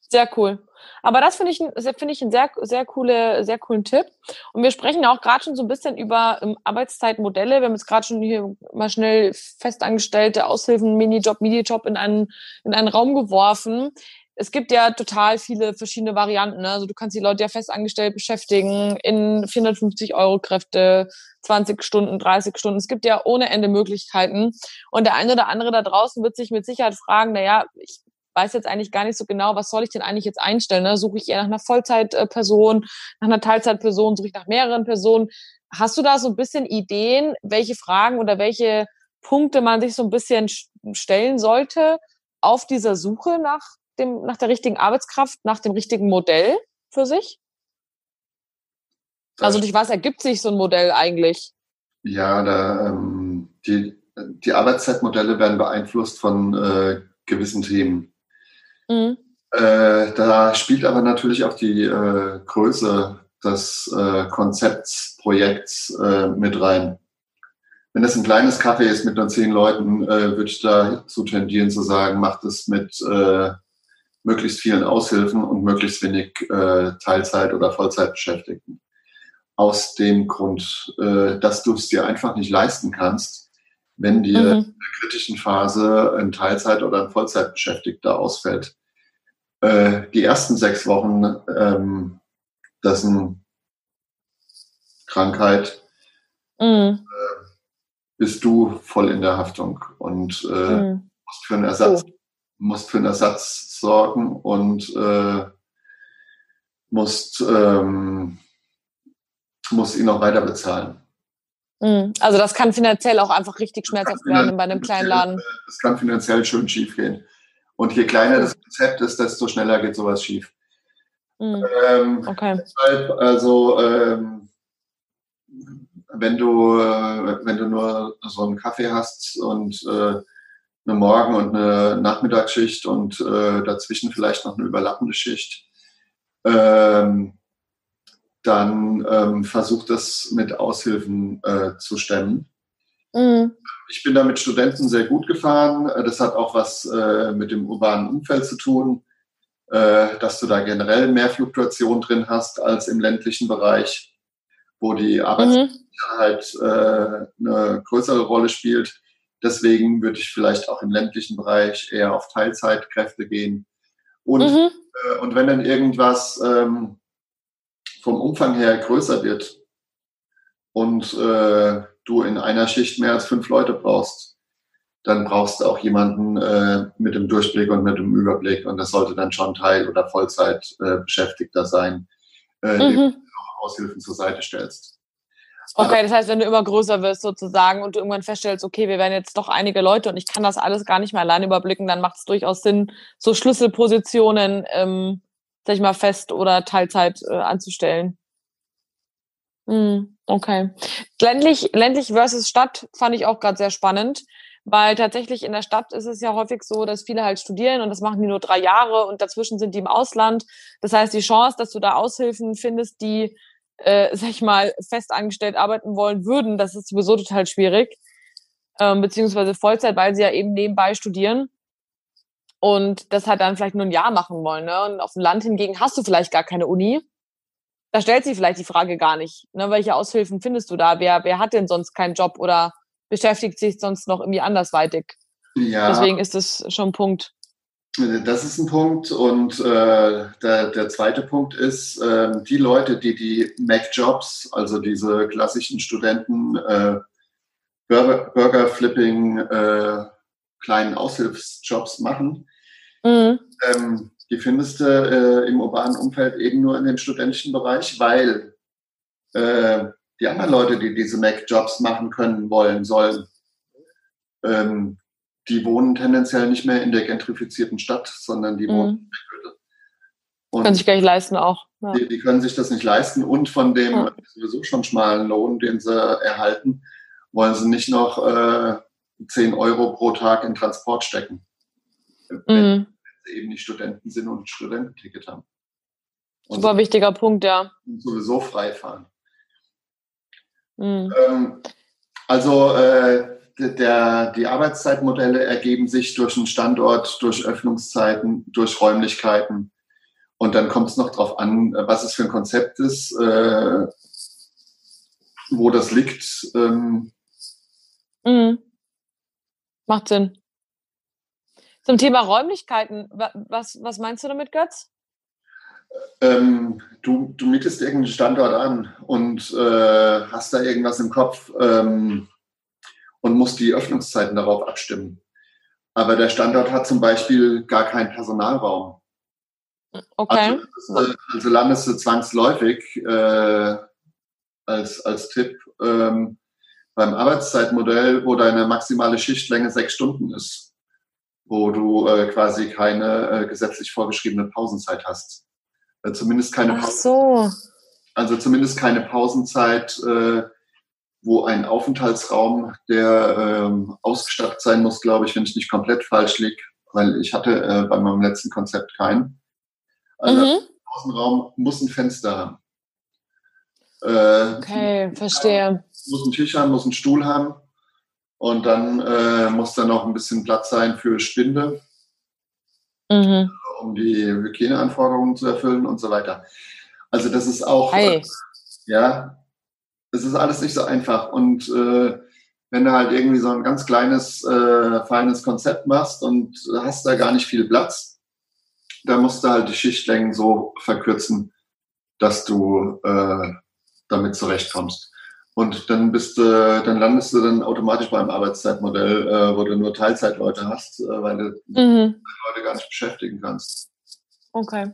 Sehr cool. Aber das finde ich, finde ich einen sehr, sehr, coole, sehr coolen Tipp. Und wir sprechen ja auch gerade schon so ein bisschen über ähm, Arbeitszeitmodelle. Wir haben jetzt gerade schon hier mal schnell festangestellte Aushilfen, Minijob, Minijob in einen, in einen Raum geworfen es gibt ja total viele verschiedene Varianten. Ne? Also du kannst die Leute ja festangestellt beschäftigen in 450 Euro Kräfte, 20 Stunden, 30 Stunden. Es gibt ja ohne Ende Möglichkeiten. Und der eine oder andere da draußen wird sich mit Sicherheit fragen, na ja, ich weiß jetzt eigentlich gar nicht so genau, was soll ich denn eigentlich jetzt einstellen? Ne? Suche ich eher nach einer Vollzeitperson, nach einer Teilzeitperson, suche ich nach mehreren Personen? Hast du da so ein bisschen Ideen, welche Fragen oder welche Punkte man sich so ein bisschen stellen sollte auf dieser Suche nach dem, nach der richtigen Arbeitskraft, nach dem richtigen Modell für sich? Also durch was ergibt sich so ein Modell eigentlich? Ja, da, ähm, die, die Arbeitszeitmodelle werden beeinflusst von äh, gewissen Themen. Mhm. Äh, da spielt aber natürlich auch die äh, Größe des äh, Konzepts, Projekts äh, mit rein. Wenn das ein kleines Café ist mit nur zehn Leuten, äh, würde ich dazu tendieren zu sagen, macht es mit äh, möglichst vielen Aushilfen und möglichst wenig äh, Teilzeit- oder Vollzeitbeschäftigten. Aus dem Grund, äh, dass du es dir einfach nicht leisten kannst, wenn dir mhm. in der kritischen Phase ein Teilzeit- oder ein Vollzeitbeschäftigter ausfällt. Äh, die ersten sechs Wochen, ähm, eine Krankheit, mhm. äh, bist du voll in der Haftung und äh, mhm. musst für einen Ersatz oh musst für einen Ersatz sorgen und äh, musst, ähm, musst ihn auch weiter bezahlen. Mhm. Also das kann finanziell auch einfach richtig schmerzhaft werden bei einem kleinen Laden. Das kann finanziell schön schief gehen. Und je kleiner das Konzept ist, desto schneller geht sowas schief. Mhm. Ähm, okay. Deshalb, also ähm, wenn du äh, wenn du nur so einen Kaffee hast und äh, eine Morgen- und eine Nachmittagsschicht und äh, dazwischen vielleicht noch eine überlappende Schicht, ähm, dann ähm, versucht das mit Aushilfen äh, zu stemmen. Mhm. Ich bin da mit Studenten sehr gut gefahren. Das hat auch was äh, mit dem urbanen Umfeld zu tun, äh, dass du da generell mehr Fluktuation drin hast als im ländlichen Bereich, wo die Arbeitssicherheit mhm. Äh, eine größere Rolle spielt. Deswegen würde ich vielleicht auch im ländlichen Bereich eher auf Teilzeitkräfte gehen. Und, mhm. äh, und wenn dann irgendwas ähm, vom Umfang her größer wird und äh, du in einer Schicht mehr als fünf Leute brauchst, dann brauchst du auch jemanden äh, mit dem Durchblick und mit dem Überblick. Und das sollte dann schon Teil- oder Vollzeitbeschäftigter sein, äh, mhm. dem du auch Aushilfen zur Seite stellst. Okay, das heißt, wenn du immer größer wirst sozusagen und du irgendwann feststellst, okay, wir werden jetzt doch einige Leute und ich kann das alles gar nicht mehr alleine überblicken, dann macht es durchaus Sinn, so Schlüsselpositionen, ähm, sag ich mal, fest oder Teilzeit äh, anzustellen. Hm, okay. Ländlich, ländlich versus Stadt fand ich auch gerade sehr spannend, weil tatsächlich in der Stadt ist es ja häufig so, dass viele halt studieren und das machen die nur drei Jahre und dazwischen sind die im Ausland. Das heißt, die Chance, dass du da Aushilfen findest, die äh, sag ich mal, fest angestellt arbeiten wollen würden, das ist sowieso total schwierig. Ähm, beziehungsweise Vollzeit, weil sie ja eben nebenbei studieren und das halt dann vielleicht nur ein Jahr machen wollen. Ne? Und auf dem Land hingegen hast du vielleicht gar keine Uni. Da stellt sich vielleicht die Frage gar nicht. Ne? Welche Aushilfen findest du da? Wer, wer hat denn sonst keinen Job oder beschäftigt sich sonst noch irgendwie andersweitig? Ja. Deswegen ist das schon ein Punkt. Das ist ein Punkt. Und äh, der, der zweite Punkt ist, äh, die Leute, die die Mac-Jobs, also diese klassischen Studenten, äh, Burger, Burger Flipping, äh, kleinen Aushilfsjobs machen, mhm. ähm, die findest du äh, im urbanen Umfeld eben nur in dem studentischen Bereich, weil äh, die anderen Leute, die diese Mac-Jobs machen können, wollen, sollen, ähm, die wohnen tendenziell nicht mehr in der gentrifizierten Stadt, sondern die mhm. wohnen in Beckgürtel. Und können sich gar nicht leisten auch. Ja. Die, die, können sich das nicht leisten und von dem ja. sowieso schon schmalen Lohn, den sie erhalten, wollen sie nicht noch äh, 10 Euro pro Tag in Transport stecken. Mhm. Wenn sie eben nicht Studenten sind und ein Studententicket haben. Und Super wichtiger Punkt, ja. Sowieso frei fahren. Mhm. Ähm, also äh, der, die Arbeitszeitmodelle ergeben sich durch einen Standort, durch Öffnungszeiten, durch Räumlichkeiten. Und dann kommt es noch darauf an, was es für ein Konzept ist, äh, wo das liegt. Ähm. Mhm. Macht Sinn. Zum Thema Räumlichkeiten, was, was meinst du damit, Götz? Ähm, du, du mietest irgendeinen Standort an und äh, hast da irgendwas im Kopf. Ähm, und muss die Öffnungszeiten darauf abstimmen. Aber der Standort hat zum Beispiel gar keinen Personalraum. Okay. Also, also landest du zwangsläufig äh, als, als Tipp ähm, beim Arbeitszeitmodell, wo deine maximale Schichtlänge sechs Stunden ist, wo du äh, quasi keine äh, gesetzlich vorgeschriebene Pausenzeit hast. Äh, zumindest keine Ach so. Also zumindest keine Pausenzeit, äh, wo ein Aufenthaltsraum, der ähm, ausgestattet sein muss, glaube ich, wenn ich nicht komplett falsch liege, weil ich hatte äh, bei meinem letzten Konzept keinen. Also mhm. der Außenraum muss ein Fenster haben. Äh, okay, verstehe. Muss einen Tisch haben, muss einen Stuhl haben und dann äh, muss da noch ein bisschen Platz sein für Spinde, mhm. um die Hygieneanforderungen zu erfüllen und so weiter. Also das ist auch, hey. ja, es ist alles nicht so einfach. Und äh, wenn du halt irgendwie so ein ganz kleines, äh, feines Konzept machst und hast da gar nicht viel Platz, dann musst du halt die Schichtlängen so verkürzen, dass du äh, damit zurechtkommst. Und dann bist du, dann landest du dann automatisch beim Arbeitszeitmodell, äh, wo du nur Teilzeitleute hast, äh, weil du mhm. Leute gar nicht beschäftigen kannst. Okay.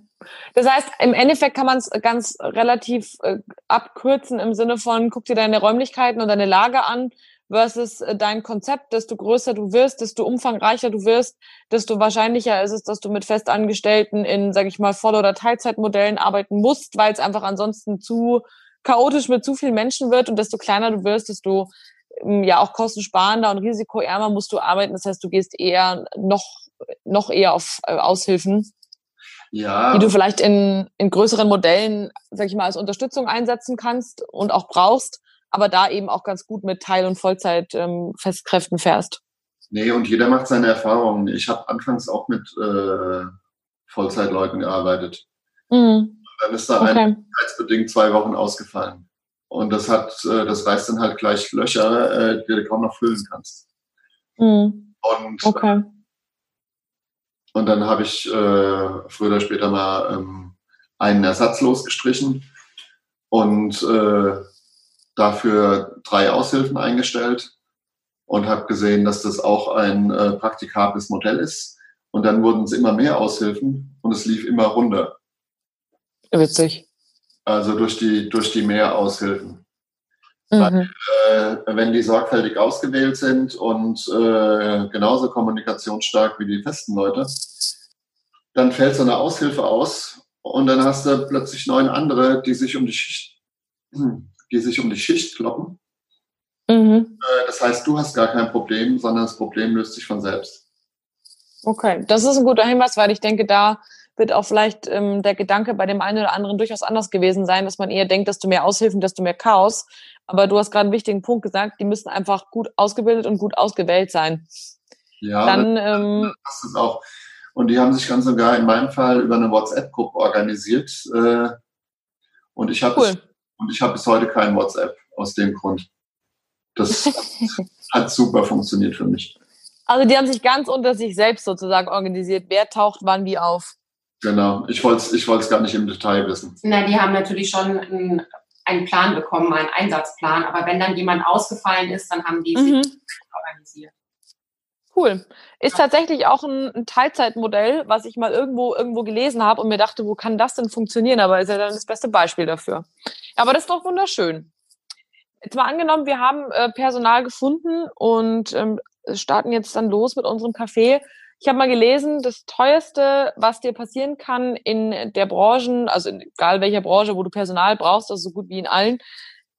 Das heißt, im Endeffekt kann man es ganz relativ äh, abkürzen im Sinne von, guck dir deine Räumlichkeiten und deine Lage an versus äh, dein Konzept. Desto größer du wirst, desto umfangreicher du wirst, desto wahrscheinlicher ist es, dass du mit Festangestellten in, sage ich mal, Voll- oder Teilzeitmodellen arbeiten musst, weil es einfach ansonsten zu chaotisch mit zu vielen Menschen wird und desto kleiner du wirst, desto ähm, ja auch kostensparender und risikoärmer musst du arbeiten. Das heißt, du gehst eher noch noch eher auf äh, Aushilfen ja. die du vielleicht in, in größeren Modellen, sag ich mal, als Unterstützung einsetzen kannst und auch brauchst, aber da eben auch ganz gut mit Teil- und Vollzeit-Festkräften ähm, fährst. Nee, und jeder macht seine Erfahrungen. Ich habe anfangs auch mit äh, Vollzeitleuten gearbeitet. Mhm. Dann ist da okay. ein zwei Wochen ausgefallen. Und das hat, äh, das reißt dann halt gleich Löcher, äh, die du kaum noch füllen kannst. Mhm. Und okay. Und dann habe ich äh, früher oder später mal ähm, einen Ersatz losgestrichen und äh, dafür drei Aushilfen eingestellt und habe gesehen, dass das auch ein äh, praktikables Modell ist. Und dann wurden es immer mehr Aushilfen und es lief immer runter. Witzig. Also durch die, durch die mehr Aushilfen. Weil, äh, wenn die sorgfältig ausgewählt sind und äh, genauso kommunikationsstark wie die festen Leute, dann fällt so eine Aushilfe aus und dann hast du plötzlich neun andere, die sich um die Schicht, die sich um die Schicht kloppen. Mhm. Äh, das heißt, du hast gar kein Problem, sondern das Problem löst sich von selbst. Okay, das ist ein guter Hinweis, weil ich denke, da wird auch vielleicht ähm, der Gedanke bei dem einen oder anderen durchaus anders gewesen sein, dass man eher denkt, desto mehr Aushilfen, desto mehr Chaos. Aber du hast gerade einen wichtigen Punkt gesagt, die müssen einfach gut ausgebildet und gut ausgewählt sein. Ja, dann ähm, das ist auch. Und die haben sich ganz sogar in meinem Fall über eine WhatsApp-Gruppe organisiert. Äh, und ich habe cool. und ich habe bis heute kein WhatsApp aus dem Grund. Das hat super funktioniert für mich. Also die haben sich ganz unter sich selbst sozusagen organisiert. Wer taucht wann wie auf? Genau. Ich wollte es ich gar nicht im Detail wissen. Na, die haben natürlich schon einen, einen Plan bekommen, einen Einsatzplan. Aber wenn dann jemand ausgefallen ist, dann haben die mhm. sich organisiert. Cool. Ist tatsächlich auch ein, Teilzeitmodell, was ich mal irgendwo irgendwo gelesen habe und mir dachte, wo kann das denn funktionieren? Aber ist ja dann das beste Beispiel dafür. Aber das ist doch wunderschön. Jetzt mal angenommen, wir haben äh, Personal gefunden und ähm, starten jetzt dann los mit unserem Café. Ich habe mal gelesen, das teuerste, was dir passieren kann in der Branchen, also egal welcher Branche, wo du Personal brauchst, also so gut wie in allen,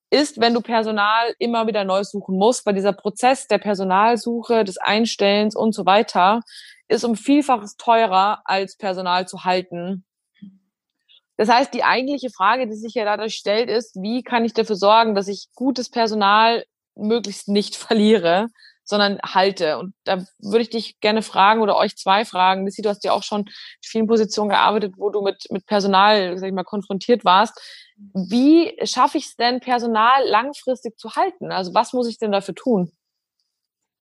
ist, wenn du Personal immer wieder neu suchen musst, weil dieser Prozess der Personalsuche, des Einstellens und so weiter ist um Vielfaches teurer als Personal zu halten. Das heißt, die eigentliche Frage, die sich ja dadurch stellt, ist, wie kann ich dafür sorgen, dass ich gutes Personal möglichst nicht verliere, sondern halte. Und da würde ich dich gerne fragen oder euch zwei fragen. Lissy, du hast ja auch schon in vielen Positionen gearbeitet, wo du mit, mit Personal, sag ich mal, konfrontiert warst. Wie schaffe ich es denn, Personal langfristig zu halten? Also was muss ich denn dafür tun?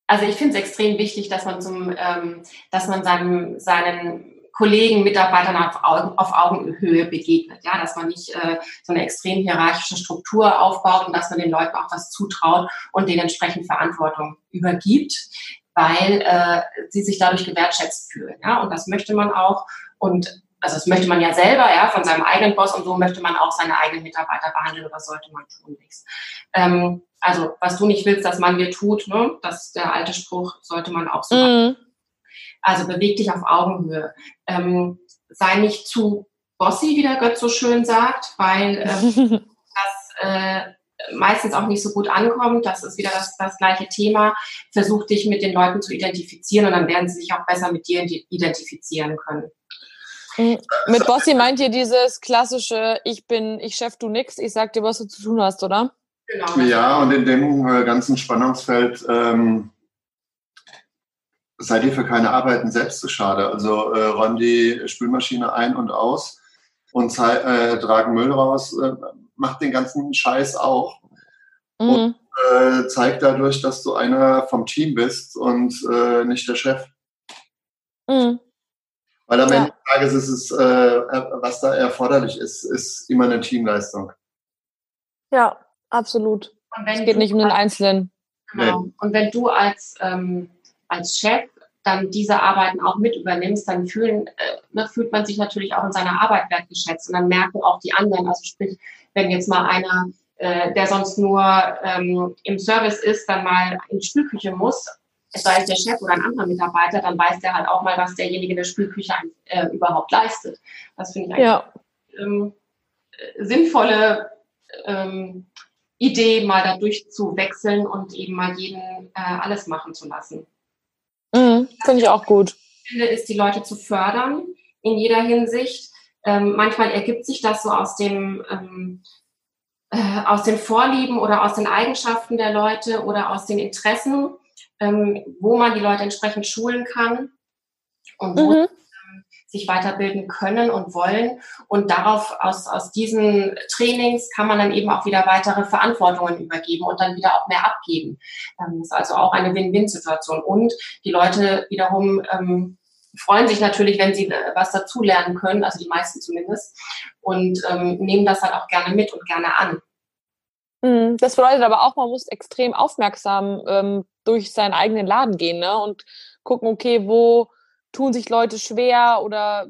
Also ich finde es extrem wichtig, dass man zum, ähm, dass man seinem, seinen Kollegen, Mitarbeitern auf, Augen, auf Augenhöhe begegnet. Ja, dass man nicht äh, so eine extrem hierarchische Struktur aufbaut und dass man den Leuten auch was zutraut und denen entsprechend Verantwortung übergibt, weil äh, sie sich dadurch gewertschätzt fühlen. Ja, und das möchte man auch. Und also das möchte man ja selber, ja, von seinem eigenen Boss und so möchte man auch seine eigenen Mitarbeiter behandeln oder sollte man tun nichts. Ähm, also was du nicht willst, dass man dir tut, ne, das ist der alte Spruch, sollte man auch so mhm. Also beweg dich auf Augenhöhe. Ähm, sei nicht zu bossy, wie der Götz so schön sagt, weil ähm, das äh, meistens auch nicht so gut ankommt. Das ist wieder das, das gleiche Thema. Versuch dich mit den Leuten zu identifizieren und dann werden sie sich auch besser mit dir identifizieren können. Mhm. Mit Bossy meint ihr dieses klassische, ich bin, ich Chef, du nix, ich sag dir, was du zu tun hast, oder? Genau. Ja, und in dem äh, ganzen Spannungsfeld ähm, seid ihr für keine Arbeiten selbst zu schade. Also äh, räumen die Spülmaschine ein und aus und äh, tragen Müll raus, äh, macht den ganzen Scheiß auch. Mhm. Und äh, zeigt dadurch, dass du einer vom Team bist und äh, nicht der Chef. Mhm. Weil am ja. Ende des Tages ist es, äh, was da erforderlich ist, ist immer eine Teamleistung. Ja, absolut. es geht nicht um den Einzelnen. Genau. Nee. Und wenn du als, ähm, als Chef dann diese Arbeiten auch mit übernimmst, dann fühlen, äh, ne, fühlt man sich natürlich auch in seiner Arbeit wertgeschätzt und dann merken auch die anderen, also sprich, wenn jetzt mal einer, äh, der sonst nur ähm, im Service ist, dann mal in die Spülküche muss, es sei es der Chef oder ein anderer Mitarbeiter, dann weiß der halt auch mal, was derjenige in der Spülküche äh, überhaupt leistet. Das finde ich eigentlich ja. ähm, sinnvolle ähm, Idee, mal da durchzuwechseln und eben mal jeden äh, alles machen zu lassen. Mhm, Finde ich auch gut. Finde, ist die Leute zu fördern in jeder Hinsicht. Ähm, manchmal ergibt sich das so aus dem ähm, äh, aus den Vorlieben oder aus den Eigenschaften der Leute oder aus den Interessen, ähm, wo man die Leute entsprechend schulen kann und wo mhm sich weiterbilden können und wollen. Und darauf, aus, aus diesen Trainings kann man dann eben auch wieder weitere Verantwortungen übergeben und dann wieder auch mehr abgeben. Ähm, das ist also auch eine Win-Win-Situation. Und die Leute wiederum ähm, freuen sich natürlich, wenn sie äh, was dazulernen können, also die meisten zumindest, und ähm, nehmen das dann auch gerne mit und gerne an. Mhm. Das bedeutet aber auch, man muss extrem aufmerksam ähm, durch seinen eigenen Laden gehen ne? und gucken, okay, wo tun sich Leute schwer oder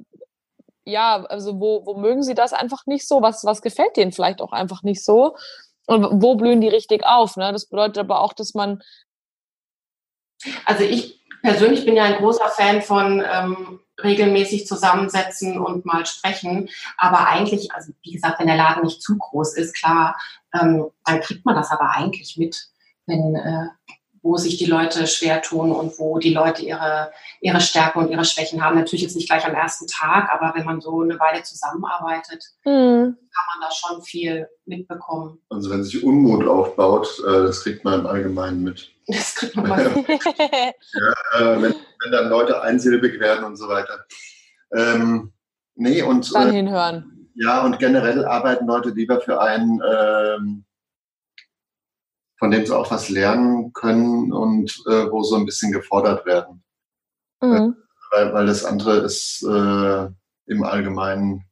ja, also wo, wo mögen sie das einfach nicht so? Was, was gefällt denen vielleicht auch einfach nicht so? Und wo blühen die richtig auf? Ne? Das bedeutet aber auch, dass man. Also ich persönlich bin ja ein großer Fan von ähm, regelmäßig zusammensetzen und mal sprechen. Aber eigentlich, also wie gesagt, wenn der Laden nicht zu groß ist, klar, ähm, dann kriegt man das aber eigentlich mit, wenn, äh, wo sich die Leute schwer tun und wo die Leute ihre, ihre Stärken und ihre Schwächen haben. Natürlich jetzt nicht gleich am ersten Tag, aber wenn man so eine Weile zusammenarbeitet, mhm. kann man da schon viel mitbekommen. Also wenn sich Unmut aufbaut, äh, das kriegt man im Allgemeinen mit. Das kriegt man mal. ja, äh, wenn, wenn, dann Leute einsilbig werden und so weiter. Ähm, nee, und. Dann äh, hinhören. Ja, und generell arbeiten Leute lieber für einen, ähm, von dem sie auch was lernen können und äh, wo so ein bisschen gefordert werden. Mhm. Weil, weil das andere ist äh, im Allgemeinen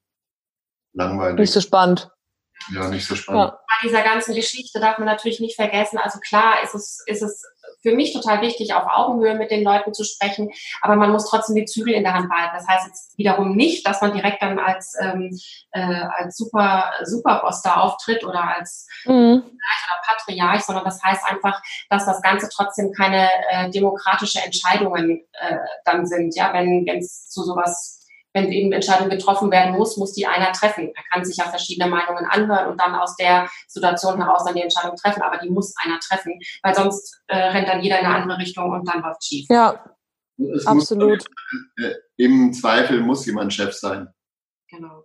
langweilig. Nicht so spannend. Ja, nicht so spannend. Ja. Bei dieser ganzen Geschichte darf man natürlich nicht vergessen, also klar ist es, ist es für mich total wichtig, auf Augenhöhe mit den Leuten zu sprechen, aber man muss trotzdem die Zügel in der Hand behalten. Das heißt jetzt wiederum nicht, dass man direkt dann als, ähm, äh, als super, Superboss da auftritt oder als mhm. oder Patriarch, sondern das heißt einfach, dass das Ganze trotzdem keine äh, demokratische Entscheidungen äh, dann sind, ja, wenn es zu sowas wenn eben Entscheidung getroffen werden muss, muss die einer treffen. Er kann sich ja verschiedene Meinungen anhören und dann aus der Situation heraus dann die Entscheidung treffen, aber die muss einer treffen, weil sonst äh, rennt dann jeder in eine andere Richtung und dann läuft schief. Ja, es absolut. Muss, äh, Im Zweifel muss jemand Chef sein. Genau.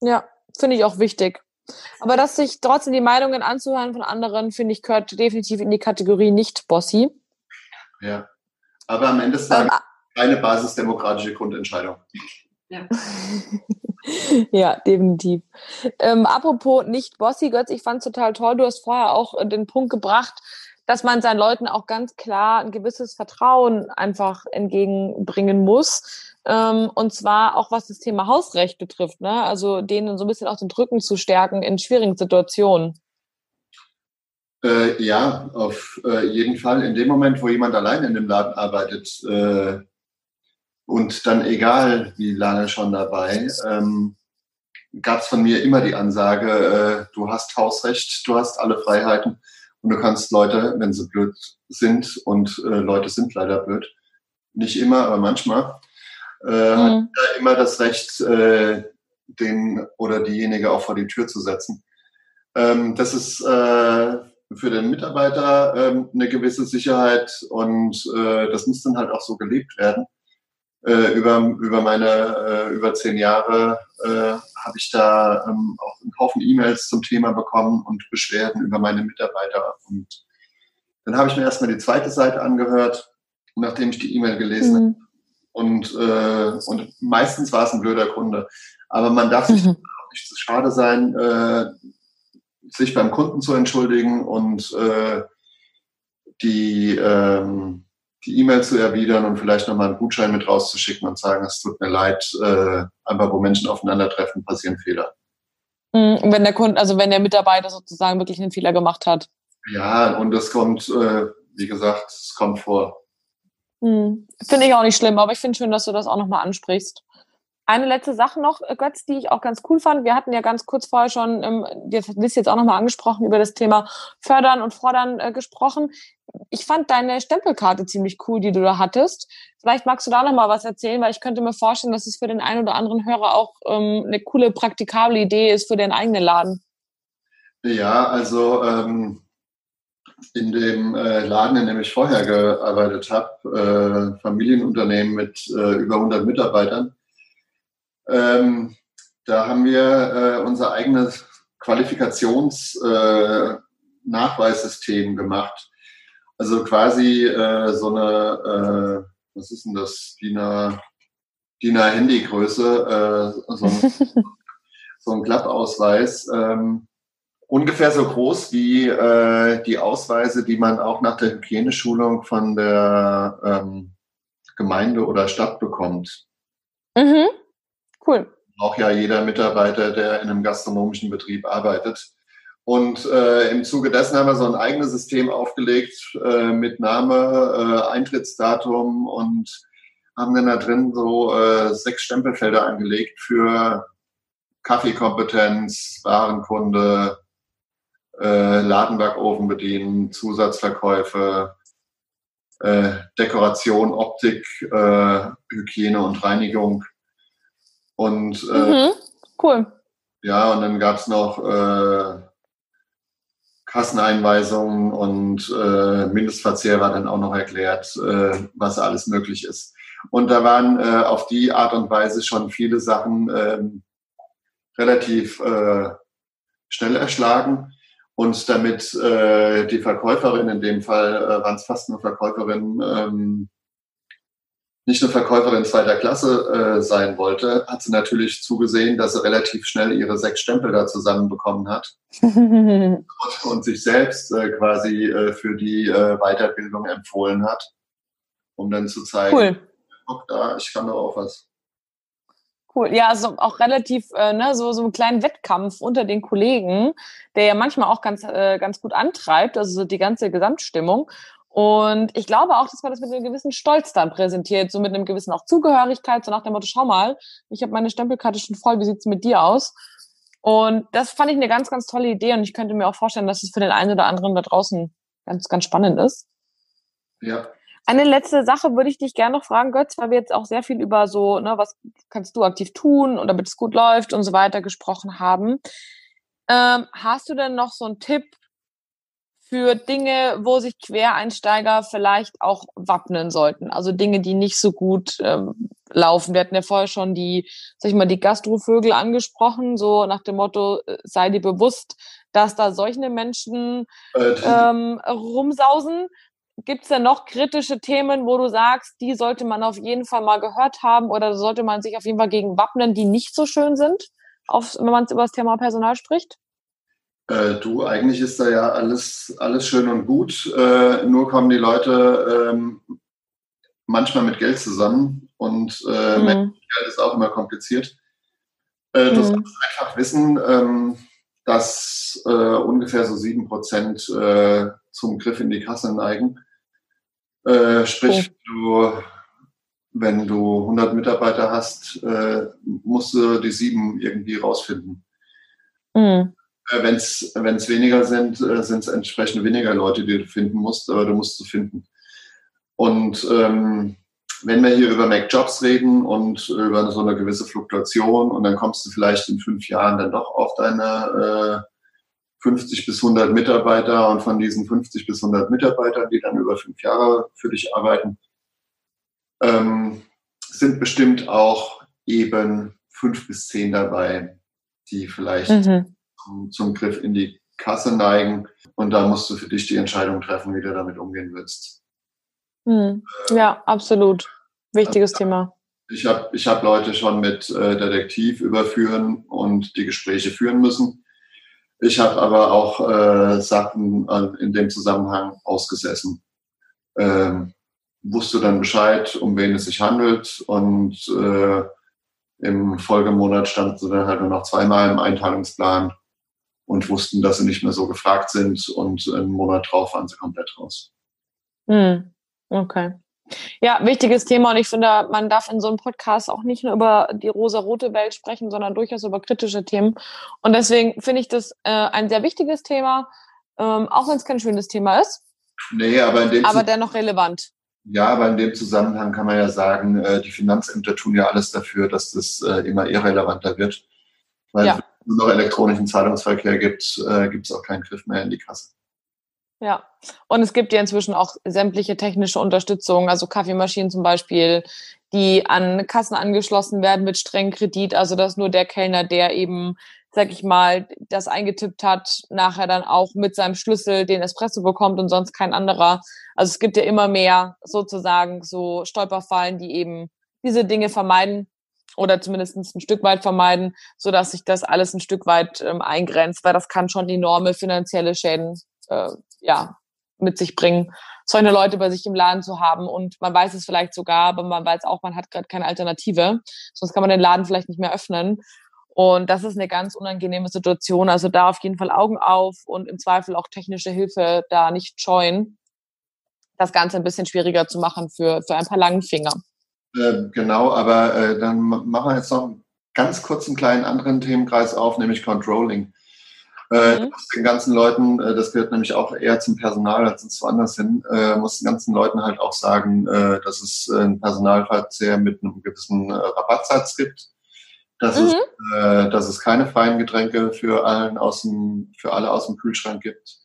Ja, finde ich auch wichtig. Aber dass sich trotzdem die Meinungen anzuhören von anderen, finde ich, gehört definitiv in die Kategorie nicht bossy. Ja. Aber am Ende ist ähm, keine basisdemokratische Grundentscheidung. Ja. ja, definitiv. Ähm, apropos nicht bossy, Götz, ich fand es total toll. Du hast vorher auch äh, den Punkt gebracht, dass man seinen Leuten auch ganz klar ein gewisses Vertrauen einfach entgegenbringen muss. Ähm, und zwar auch was das Thema Hausrecht betrifft, ne? Also denen so ein bisschen auch den Drücken zu stärken in schwierigen Situationen. Äh, ja, auf äh, jeden Fall. In dem Moment, wo jemand allein in dem Laden arbeitet, äh, und dann egal, wie lange schon dabei, ähm, gab es von mir immer die Ansage, äh, du hast Hausrecht, du hast alle Freiheiten und du kannst Leute, wenn sie blöd sind, und äh, Leute sind leider blöd, nicht immer, aber manchmal, äh, mhm. hat immer das Recht, äh, den oder diejenige auch vor die Tür zu setzen. Ähm, das ist äh, für den Mitarbeiter ähm, eine gewisse Sicherheit und äh, das muss dann halt auch so gelebt werden äh, über, über meine äh, über zehn Jahre äh, habe ich da ähm, auch einen Haufen E-Mails zum Thema bekommen und Beschwerden über meine Mitarbeiter. Und dann habe ich mir erstmal die zweite Seite angehört, nachdem ich die E-Mail gelesen mhm. habe. Und, äh, und meistens war es ein blöder Kunde. Aber man darf sich mhm. nicht zu schade sein, äh, sich beim Kunden zu entschuldigen und äh, die ähm, die E-Mail zu erwidern und vielleicht nochmal einen Gutschein mit rauszuschicken und sagen, es tut mir leid, äh, einfach wo Menschen aufeinandertreffen, passieren Fehler. Mhm, wenn der Kunde, also wenn der Mitarbeiter sozusagen wirklich einen Fehler gemacht hat. Ja, und das kommt, äh, wie gesagt, es kommt vor. Mhm. Finde ich auch nicht schlimm, aber ich finde schön, dass du das auch nochmal ansprichst. Eine letzte Sache noch, äh, Götz, die ich auch ganz cool fand. Wir hatten ja ganz kurz vorher schon, ähm, das ist jetzt auch nochmal angesprochen, über das Thema Fördern und Fordern äh, gesprochen. Ich fand deine Stempelkarte ziemlich cool, die du da hattest. Vielleicht magst du da nochmal was erzählen, weil ich könnte mir vorstellen, dass es für den einen oder anderen Hörer auch ähm, eine coole, praktikable Idee ist für den eigenen Laden. Ja, also ähm, in dem äh, Laden, in dem ich vorher gearbeitet habe, äh, Familienunternehmen mit äh, über 100 Mitarbeitern, ähm, da haben wir äh, unser eigenes Qualifikationsnachweissystem äh, gemacht. Also quasi äh, so eine, äh, was ist denn das, DIN A-Handy-Größe, äh, so, ein, so ein Klappausweis. Ähm, ungefähr so groß wie äh, die Ausweise, die man auch nach der Hygieneschulung von der ähm, Gemeinde oder Stadt bekommt. Mhm. Cool. Auch ja jeder Mitarbeiter, der in einem gastronomischen Betrieb arbeitet. Und äh, im Zuge dessen haben wir so ein eigenes System aufgelegt äh, mit Name, äh, Eintrittsdatum und haben dann da drin so äh, sechs Stempelfelder angelegt für Kaffeekompetenz, Warenkunde, äh, Ladenbackofen bedienen, Zusatzverkäufe, äh, Dekoration, Optik, äh, Hygiene und Reinigung. Und äh, mhm, cool. Ja, und dann gab es noch äh, Kasseneinweisungen und äh, Mindestverzehr war dann auch noch erklärt, äh, was alles möglich ist. Und da waren äh, auf die Art und Weise schon viele Sachen äh, relativ äh, schnell erschlagen. Und damit äh, die Verkäuferin, in dem Fall äh, waren es fast nur Verkäuferin, ähm, nicht nur Verkäuferin zweiter Klasse äh, sein wollte, hat sie natürlich zugesehen, dass sie relativ schnell ihre sechs Stempel da zusammenbekommen hat und, und, sich selbst äh, quasi äh, für die äh, Weiterbildung empfohlen hat, um dann zu zeigen, cool. guck da, ich kann doch auch was. Cool, ja, also auch relativ, äh, ne, so, so einen kleinen Wettkampf unter den Kollegen, der ja manchmal auch ganz, äh, ganz gut antreibt, also so die ganze Gesamtstimmung. Und ich glaube auch, dass man das mit einem gewissen Stolz dann präsentiert, so mit einem gewissen auch Zugehörigkeit, so nach dem Motto, schau mal, ich habe meine Stempelkarte schon voll, wie sieht's mit dir aus? Und das fand ich eine ganz, ganz tolle Idee und ich könnte mir auch vorstellen, dass es für den einen oder anderen da draußen ganz, ganz spannend ist. Ja. Eine letzte Sache würde ich dich gerne noch fragen, Götz, weil wir jetzt auch sehr viel über so, ne, was kannst du aktiv tun und damit es gut läuft und so weiter gesprochen haben. Ähm, hast du denn noch so einen Tipp, für Dinge, wo sich Quereinsteiger vielleicht auch wappnen sollten. Also Dinge, die nicht so gut ähm, laufen. Wir hatten ja vorher schon die, sag ich mal, die Gastrovögel angesprochen, so nach dem Motto, äh, sei dir bewusst, dass da solche Menschen äh, ähm, rumsausen. Gibt es denn noch kritische Themen, wo du sagst, die sollte man auf jeden Fall mal gehört haben oder sollte man sich auf jeden Fall gegen wappnen, die nicht so schön sind, auf, wenn man über das Thema Personal spricht? Äh, du, eigentlich ist da ja alles, alles schön und gut, äh, nur kommen die Leute ähm, manchmal mit Geld zusammen und äh, mhm. Geld ist auch immer kompliziert. Äh, du mhm. einfach wissen, ähm, dass äh, ungefähr so sieben Prozent äh, zum Griff in die Kasse neigen. Äh, sprich, okay. du, wenn du 100 Mitarbeiter hast, äh, musst du die sieben irgendwie rausfinden. Mhm. Äh, wenn es weniger sind, äh, sind es entsprechend weniger Leute, die du finden musst, aber du musst sie finden. Und ähm, wenn wir hier über Mac-Jobs reden und über so eine gewisse Fluktuation und dann kommst du vielleicht in fünf Jahren dann doch auf deine äh, 50 bis 100 Mitarbeiter und von diesen 50 bis 100 Mitarbeitern, die dann über fünf Jahre für dich arbeiten, ähm, sind bestimmt auch eben fünf bis zehn dabei, die vielleicht mhm zum, Griff in die Kasse neigen. Und da musst du für dich die Entscheidung treffen, wie du damit umgehen willst. Hm. Ja, absolut. Wichtiges also, Thema. Ich habe ich hab Leute schon mit äh, Detektiv überführen und die Gespräche führen müssen. Ich habe aber auch äh, Sachen äh, in dem Zusammenhang ausgesessen. Ähm, wusste dann Bescheid, um wen es sich handelt und äh, im Folgemonat stand sie dann halt nur noch zweimal im Einteilungsplan und wussten, dass sie nicht mehr so gefragt sind und einen Monat drauf waren sie komplett raus. Hm. Okay. Ja, wichtiges Thema und ich finde, man darf in so einem Podcast auch nicht nur über die rosa-rote Welt sprechen, sondern durchaus über kritische Themen. Und deswegen finde ich das äh, ein sehr wichtiges Thema, ähm, auch wenn es kein schönes Thema ist. Nee, aber in dem aber dennoch relevant. Ja, aber in dem Zusammenhang kann man ja sagen, äh, die Finanzämter tun ja alles dafür, dass das äh, immer irrelevanter wird. Weil ja nur noch elektronischen Zahlungsverkehr gibt, äh, gibt es auch keinen Griff mehr in die Kasse. Ja, und es gibt ja inzwischen auch sämtliche technische Unterstützung, also Kaffeemaschinen zum Beispiel, die an Kassen angeschlossen werden mit strengem Kredit, also dass nur der Kellner, der eben, sag ich mal, das eingetippt hat, nachher dann auch mit seinem Schlüssel den Espresso bekommt und sonst kein anderer. Also es gibt ja immer mehr sozusagen so Stolperfallen, die eben diese Dinge vermeiden oder zumindest ein Stück weit vermeiden, so dass sich das alles ein Stück weit ähm, eingrenzt, weil das kann schon enorme finanzielle Schäden äh, ja, mit sich bringen, solche Leute bei sich im Laden zu haben. Und man weiß es vielleicht sogar, aber man weiß auch, man hat gerade keine Alternative. Sonst kann man den Laden vielleicht nicht mehr öffnen. Und das ist eine ganz unangenehme Situation. Also da auf jeden Fall Augen auf und im Zweifel auch technische Hilfe da nicht scheuen, das Ganze ein bisschen schwieriger zu machen für, für ein paar langen Finger. Äh, genau, aber äh, dann machen wir jetzt noch einen ganz kurzen kleinen anderen Themenkreis auf, nämlich Controlling. Äh, mhm. den ganzen Leuten, äh, das gehört nämlich auch eher zum Personal als woanders hin, äh, muss den ganzen Leuten halt auch sagen, äh, dass es äh, einen Personalverzehr mit einem gewissen äh, Rabattsatz gibt, dass, mhm. es, äh, dass es keine freien Getränke für allen aus dem, für alle aus dem Kühlschrank gibt,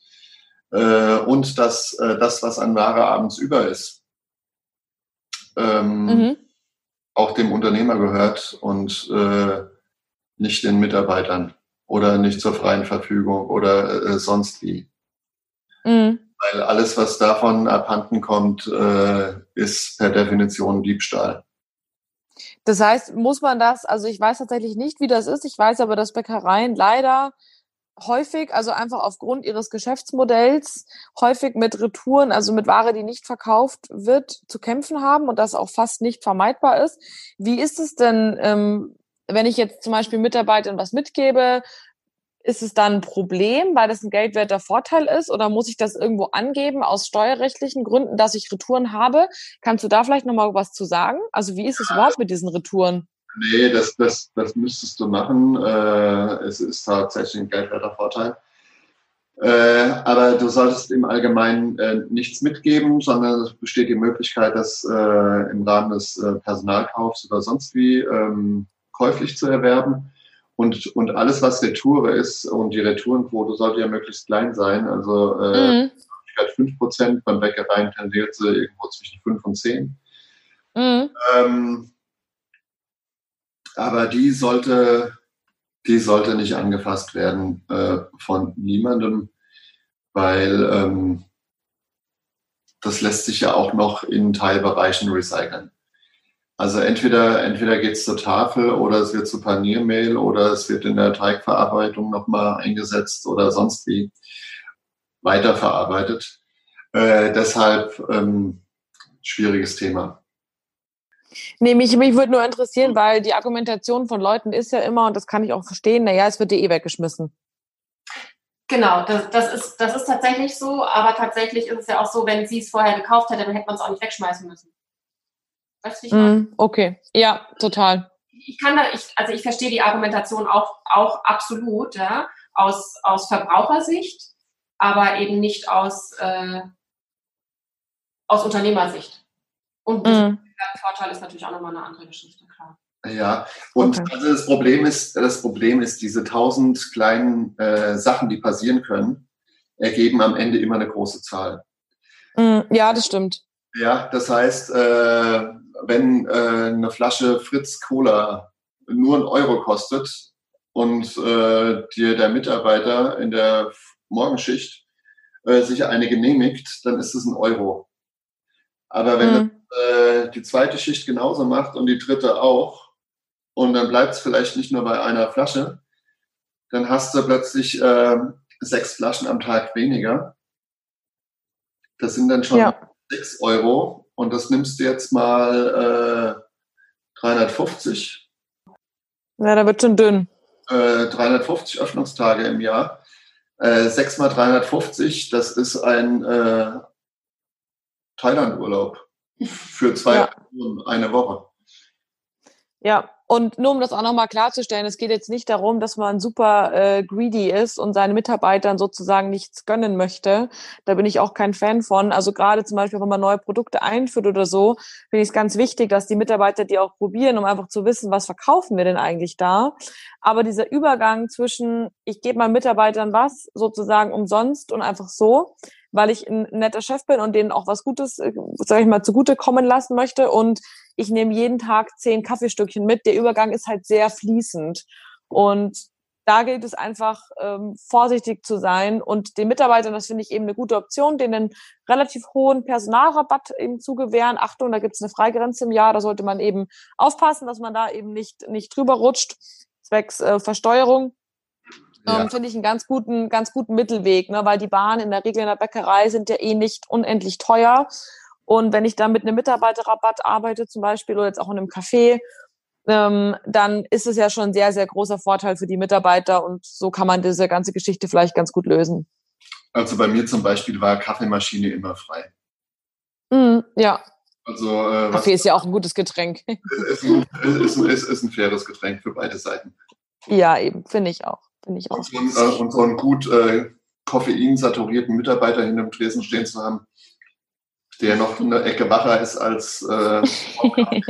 äh, und dass äh, das, was an Ware abends über ist, ähm, mhm. auch dem Unternehmer gehört und äh, nicht den Mitarbeitern oder nicht zur freien Verfügung oder äh, sonst wie. Mhm. Weil alles, was davon abhanden kommt, äh, ist per Definition Diebstahl. Das heißt, muss man das, also ich weiß tatsächlich nicht, wie das ist. Ich weiß aber, dass Bäckereien leider häufig, also einfach aufgrund ihres Geschäftsmodells, häufig mit Retouren, also mit Ware, die nicht verkauft wird, zu kämpfen haben und das auch fast nicht vermeidbar ist. Wie ist es denn, ähm, wenn ich jetzt zum Beispiel Mitarbeitern was mitgebe, ist es dann ein Problem, weil das ein geldwerter Vorteil ist? Oder muss ich das irgendwo angeben aus steuerrechtlichen Gründen, dass ich Retouren habe? Kannst du da vielleicht nochmal was zu sagen? Also wie ist es überhaupt mit diesen Retouren? Nee, das, das, das müsstest du machen. Äh, es ist tatsächlich ein geldwerter Vorteil. Äh, aber du solltest im Allgemeinen äh, nichts mitgeben, sondern es besteht die Möglichkeit, das äh, im Rahmen des äh, Personalkaufs oder sonst wie ähm, käuflich zu erwerben. Und, und alles, was Retoure ist, und die Retourenquote sollte ja möglichst klein sein, also äh, mhm. 5 Prozent, beim Bäckereien tendiert sie irgendwo zwischen 5 und 10. Mhm. Ähm, aber die sollte, die sollte nicht angefasst werden äh, von niemandem, weil ähm, das lässt sich ja auch noch in Teilbereichen recyceln. Also entweder, entweder geht es zur Tafel oder es wird zu Paniermehl oder es wird in der Teigverarbeitung nochmal eingesetzt oder sonst wie weiterverarbeitet. Äh, deshalb ähm, schwieriges Thema. Nee, mich, mich würde nur interessieren, weil die Argumentation von Leuten ist ja immer, und das kann ich auch verstehen, naja, es wird dir eh weggeschmissen. Genau, das, das, ist, das ist tatsächlich so, aber tatsächlich ist es ja auch so, wenn sie es vorher gekauft hätte, dann hätte man es auch nicht wegschmeißen müssen. Weißt du, ich mm, okay, ja, total. Ich kann da, ich, also ich verstehe die Argumentation auch, auch absolut, ja, aus, aus Verbrauchersicht, aber eben nicht aus, äh, aus Unternehmersicht. Und mm. der Vorteil ist natürlich auch nochmal eine andere Geschichte, klar. Ja, und okay. also das Problem ist, das Problem ist, diese tausend kleinen äh, Sachen, die passieren können, ergeben am Ende immer eine große Zahl. Mm, ja, das stimmt. Ja, das heißt, äh, wenn äh, eine Flasche Fritz Cola nur einen Euro kostet und äh, dir der Mitarbeiter in der Morgenschicht äh, sich eine genehmigt, dann ist es ein Euro. Aber wenn mhm. Äh, die zweite Schicht genauso macht und die dritte auch, und dann bleibt es vielleicht nicht nur bei einer Flasche, dann hast du plötzlich äh, sechs Flaschen am Tag weniger. Das sind dann schon ja. sechs Euro und das nimmst du jetzt mal äh, 350. Ja, da wird schon dünn. Äh, 350 Öffnungstage im Jahr. Äh, 6 mal 350, das ist ein äh, Thailand-Urlaub für zwei ja. Wochen, eine Woche. Ja, und nur um das auch nochmal klarzustellen, es geht jetzt nicht darum, dass man super äh, greedy ist und seinen Mitarbeitern sozusagen nichts gönnen möchte. Da bin ich auch kein Fan von. Also gerade zum Beispiel, wenn man neue Produkte einführt oder so, finde ich es ganz wichtig, dass die Mitarbeiter die auch probieren, um einfach zu wissen, was verkaufen wir denn eigentlich da. Aber dieser Übergang zwischen, ich gebe meinen Mitarbeitern was sozusagen umsonst und einfach so, weil ich ein netter Chef bin und denen auch was Gutes, äh, sage ich mal, zugute kommen lassen möchte. Und ich nehme jeden Tag zehn Kaffeestückchen mit. Der Übergang ist halt sehr fließend. Und da gilt es einfach, ähm, vorsichtig zu sein und den Mitarbeitern, das finde ich eben eine gute Option, denen relativ hohen Personalrabatt eben zu gewähren. Achtung, da gibt es eine Freigrenze im Jahr, da sollte man eben aufpassen, dass man da eben nicht, nicht drüber rutscht, zwecks äh, Versteuerung ja. ähm, finde ich einen ganz guten, ganz guten Mittelweg, ne? weil die Bahnen in der Regel in der Bäckerei sind ja eh nicht unendlich teuer. Und wenn ich dann mit einem Mitarbeiterrabatt arbeite, zum Beispiel, oder jetzt auch in einem Café, ähm, dann ist es ja schon ein sehr, sehr großer Vorteil für die Mitarbeiter und so kann man diese ganze Geschichte vielleicht ganz gut lösen. Also bei mir zum Beispiel war Kaffeemaschine immer frei. Mm, ja. Also, äh, Kaffee ist ja auch ein gutes Getränk. Ist ein, ist, ist, ist ein faires Getränk für beide Seiten. Ja, eben, finde ich auch. Finde ich auch. Und so, einen, äh, und so einen gut äh, koffeinsaturierten Mitarbeiter hinter dem Tresen stehen zu haben, der noch eine Ecke wacher ist als äh,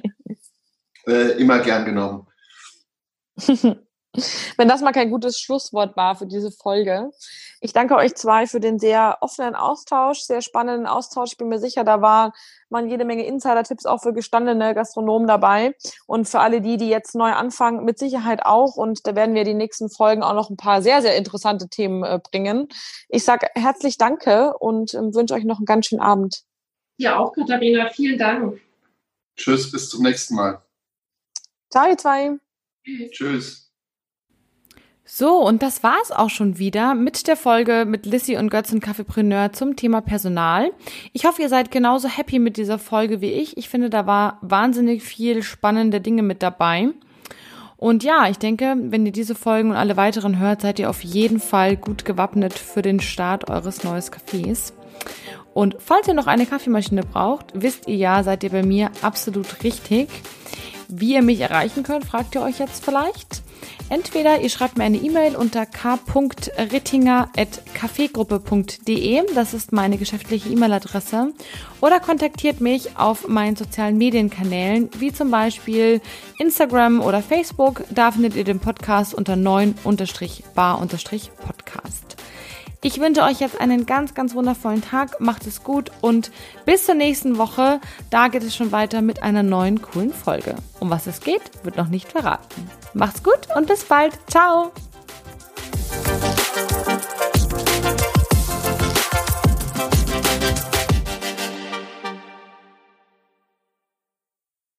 äh, immer gern genommen. Wenn das mal kein gutes Schlusswort war für diese Folge. Ich danke euch zwei für den sehr offenen Austausch, sehr spannenden Austausch. Ich bin mir sicher, da war man jede Menge Insider-Tipps auch für gestandene Gastronomen dabei. Und für alle die, die jetzt neu anfangen, mit Sicherheit auch. Und da werden wir die nächsten Folgen auch noch ein paar sehr, sehr interessante Themen äh, bringen. Ich sage herzlich Danke und äh, wünsche euch noch einen ganz schönen Abend. Ja, auch Katharina, vielen Dank. Tschüss, bis zum nächsten Mal. Ciao, ihr zwei. Tschüss. So, und das war's auch schon wieder mit der Folge mit Lissy und Götz und Kaffeepreneur zum Thema Personal. Ich hoffe, ihr seid genauso happy mit dieser Folge wie ich. Ich finde, da war wahnsinnig viel spannende Dinge mit dabei. Und ja, ich denke, wenn ihr diese Folgen und alle weiteren hört, seid ihr auf jeden Fall gut gewappnet für den Start eures neues Cafés. Und falls ihr noch eine Kaffeemaschine braucht, wisst ihr ja, seid ihr bei mir absolut richtig. Wie ihr mich erreichen könnt, fragt ihr euch jetzt vielleicht. Entweder ihr schreibt mir eine E-Mail unter k.rittinger.kaffeegruppe.de, das ist meine geschäftliche E-Mail-Adresse, oder kontaktiert mich auf meinen sozialen Medienkanälen, wie zum Beispiel Instagram oder Facebook. Da findet ihr den Podcast unter 9-bar-podcast. Ich wünsche euch jetzt einen ganz, ganz wundervollen Tag. Macht es gut und bis zur nächsten Woche. Da geht es schon weiter mit einer neuen coolen Folge. Um was es geht, wird noch nicht verraten. Macht's gut und bis bald. Ciao.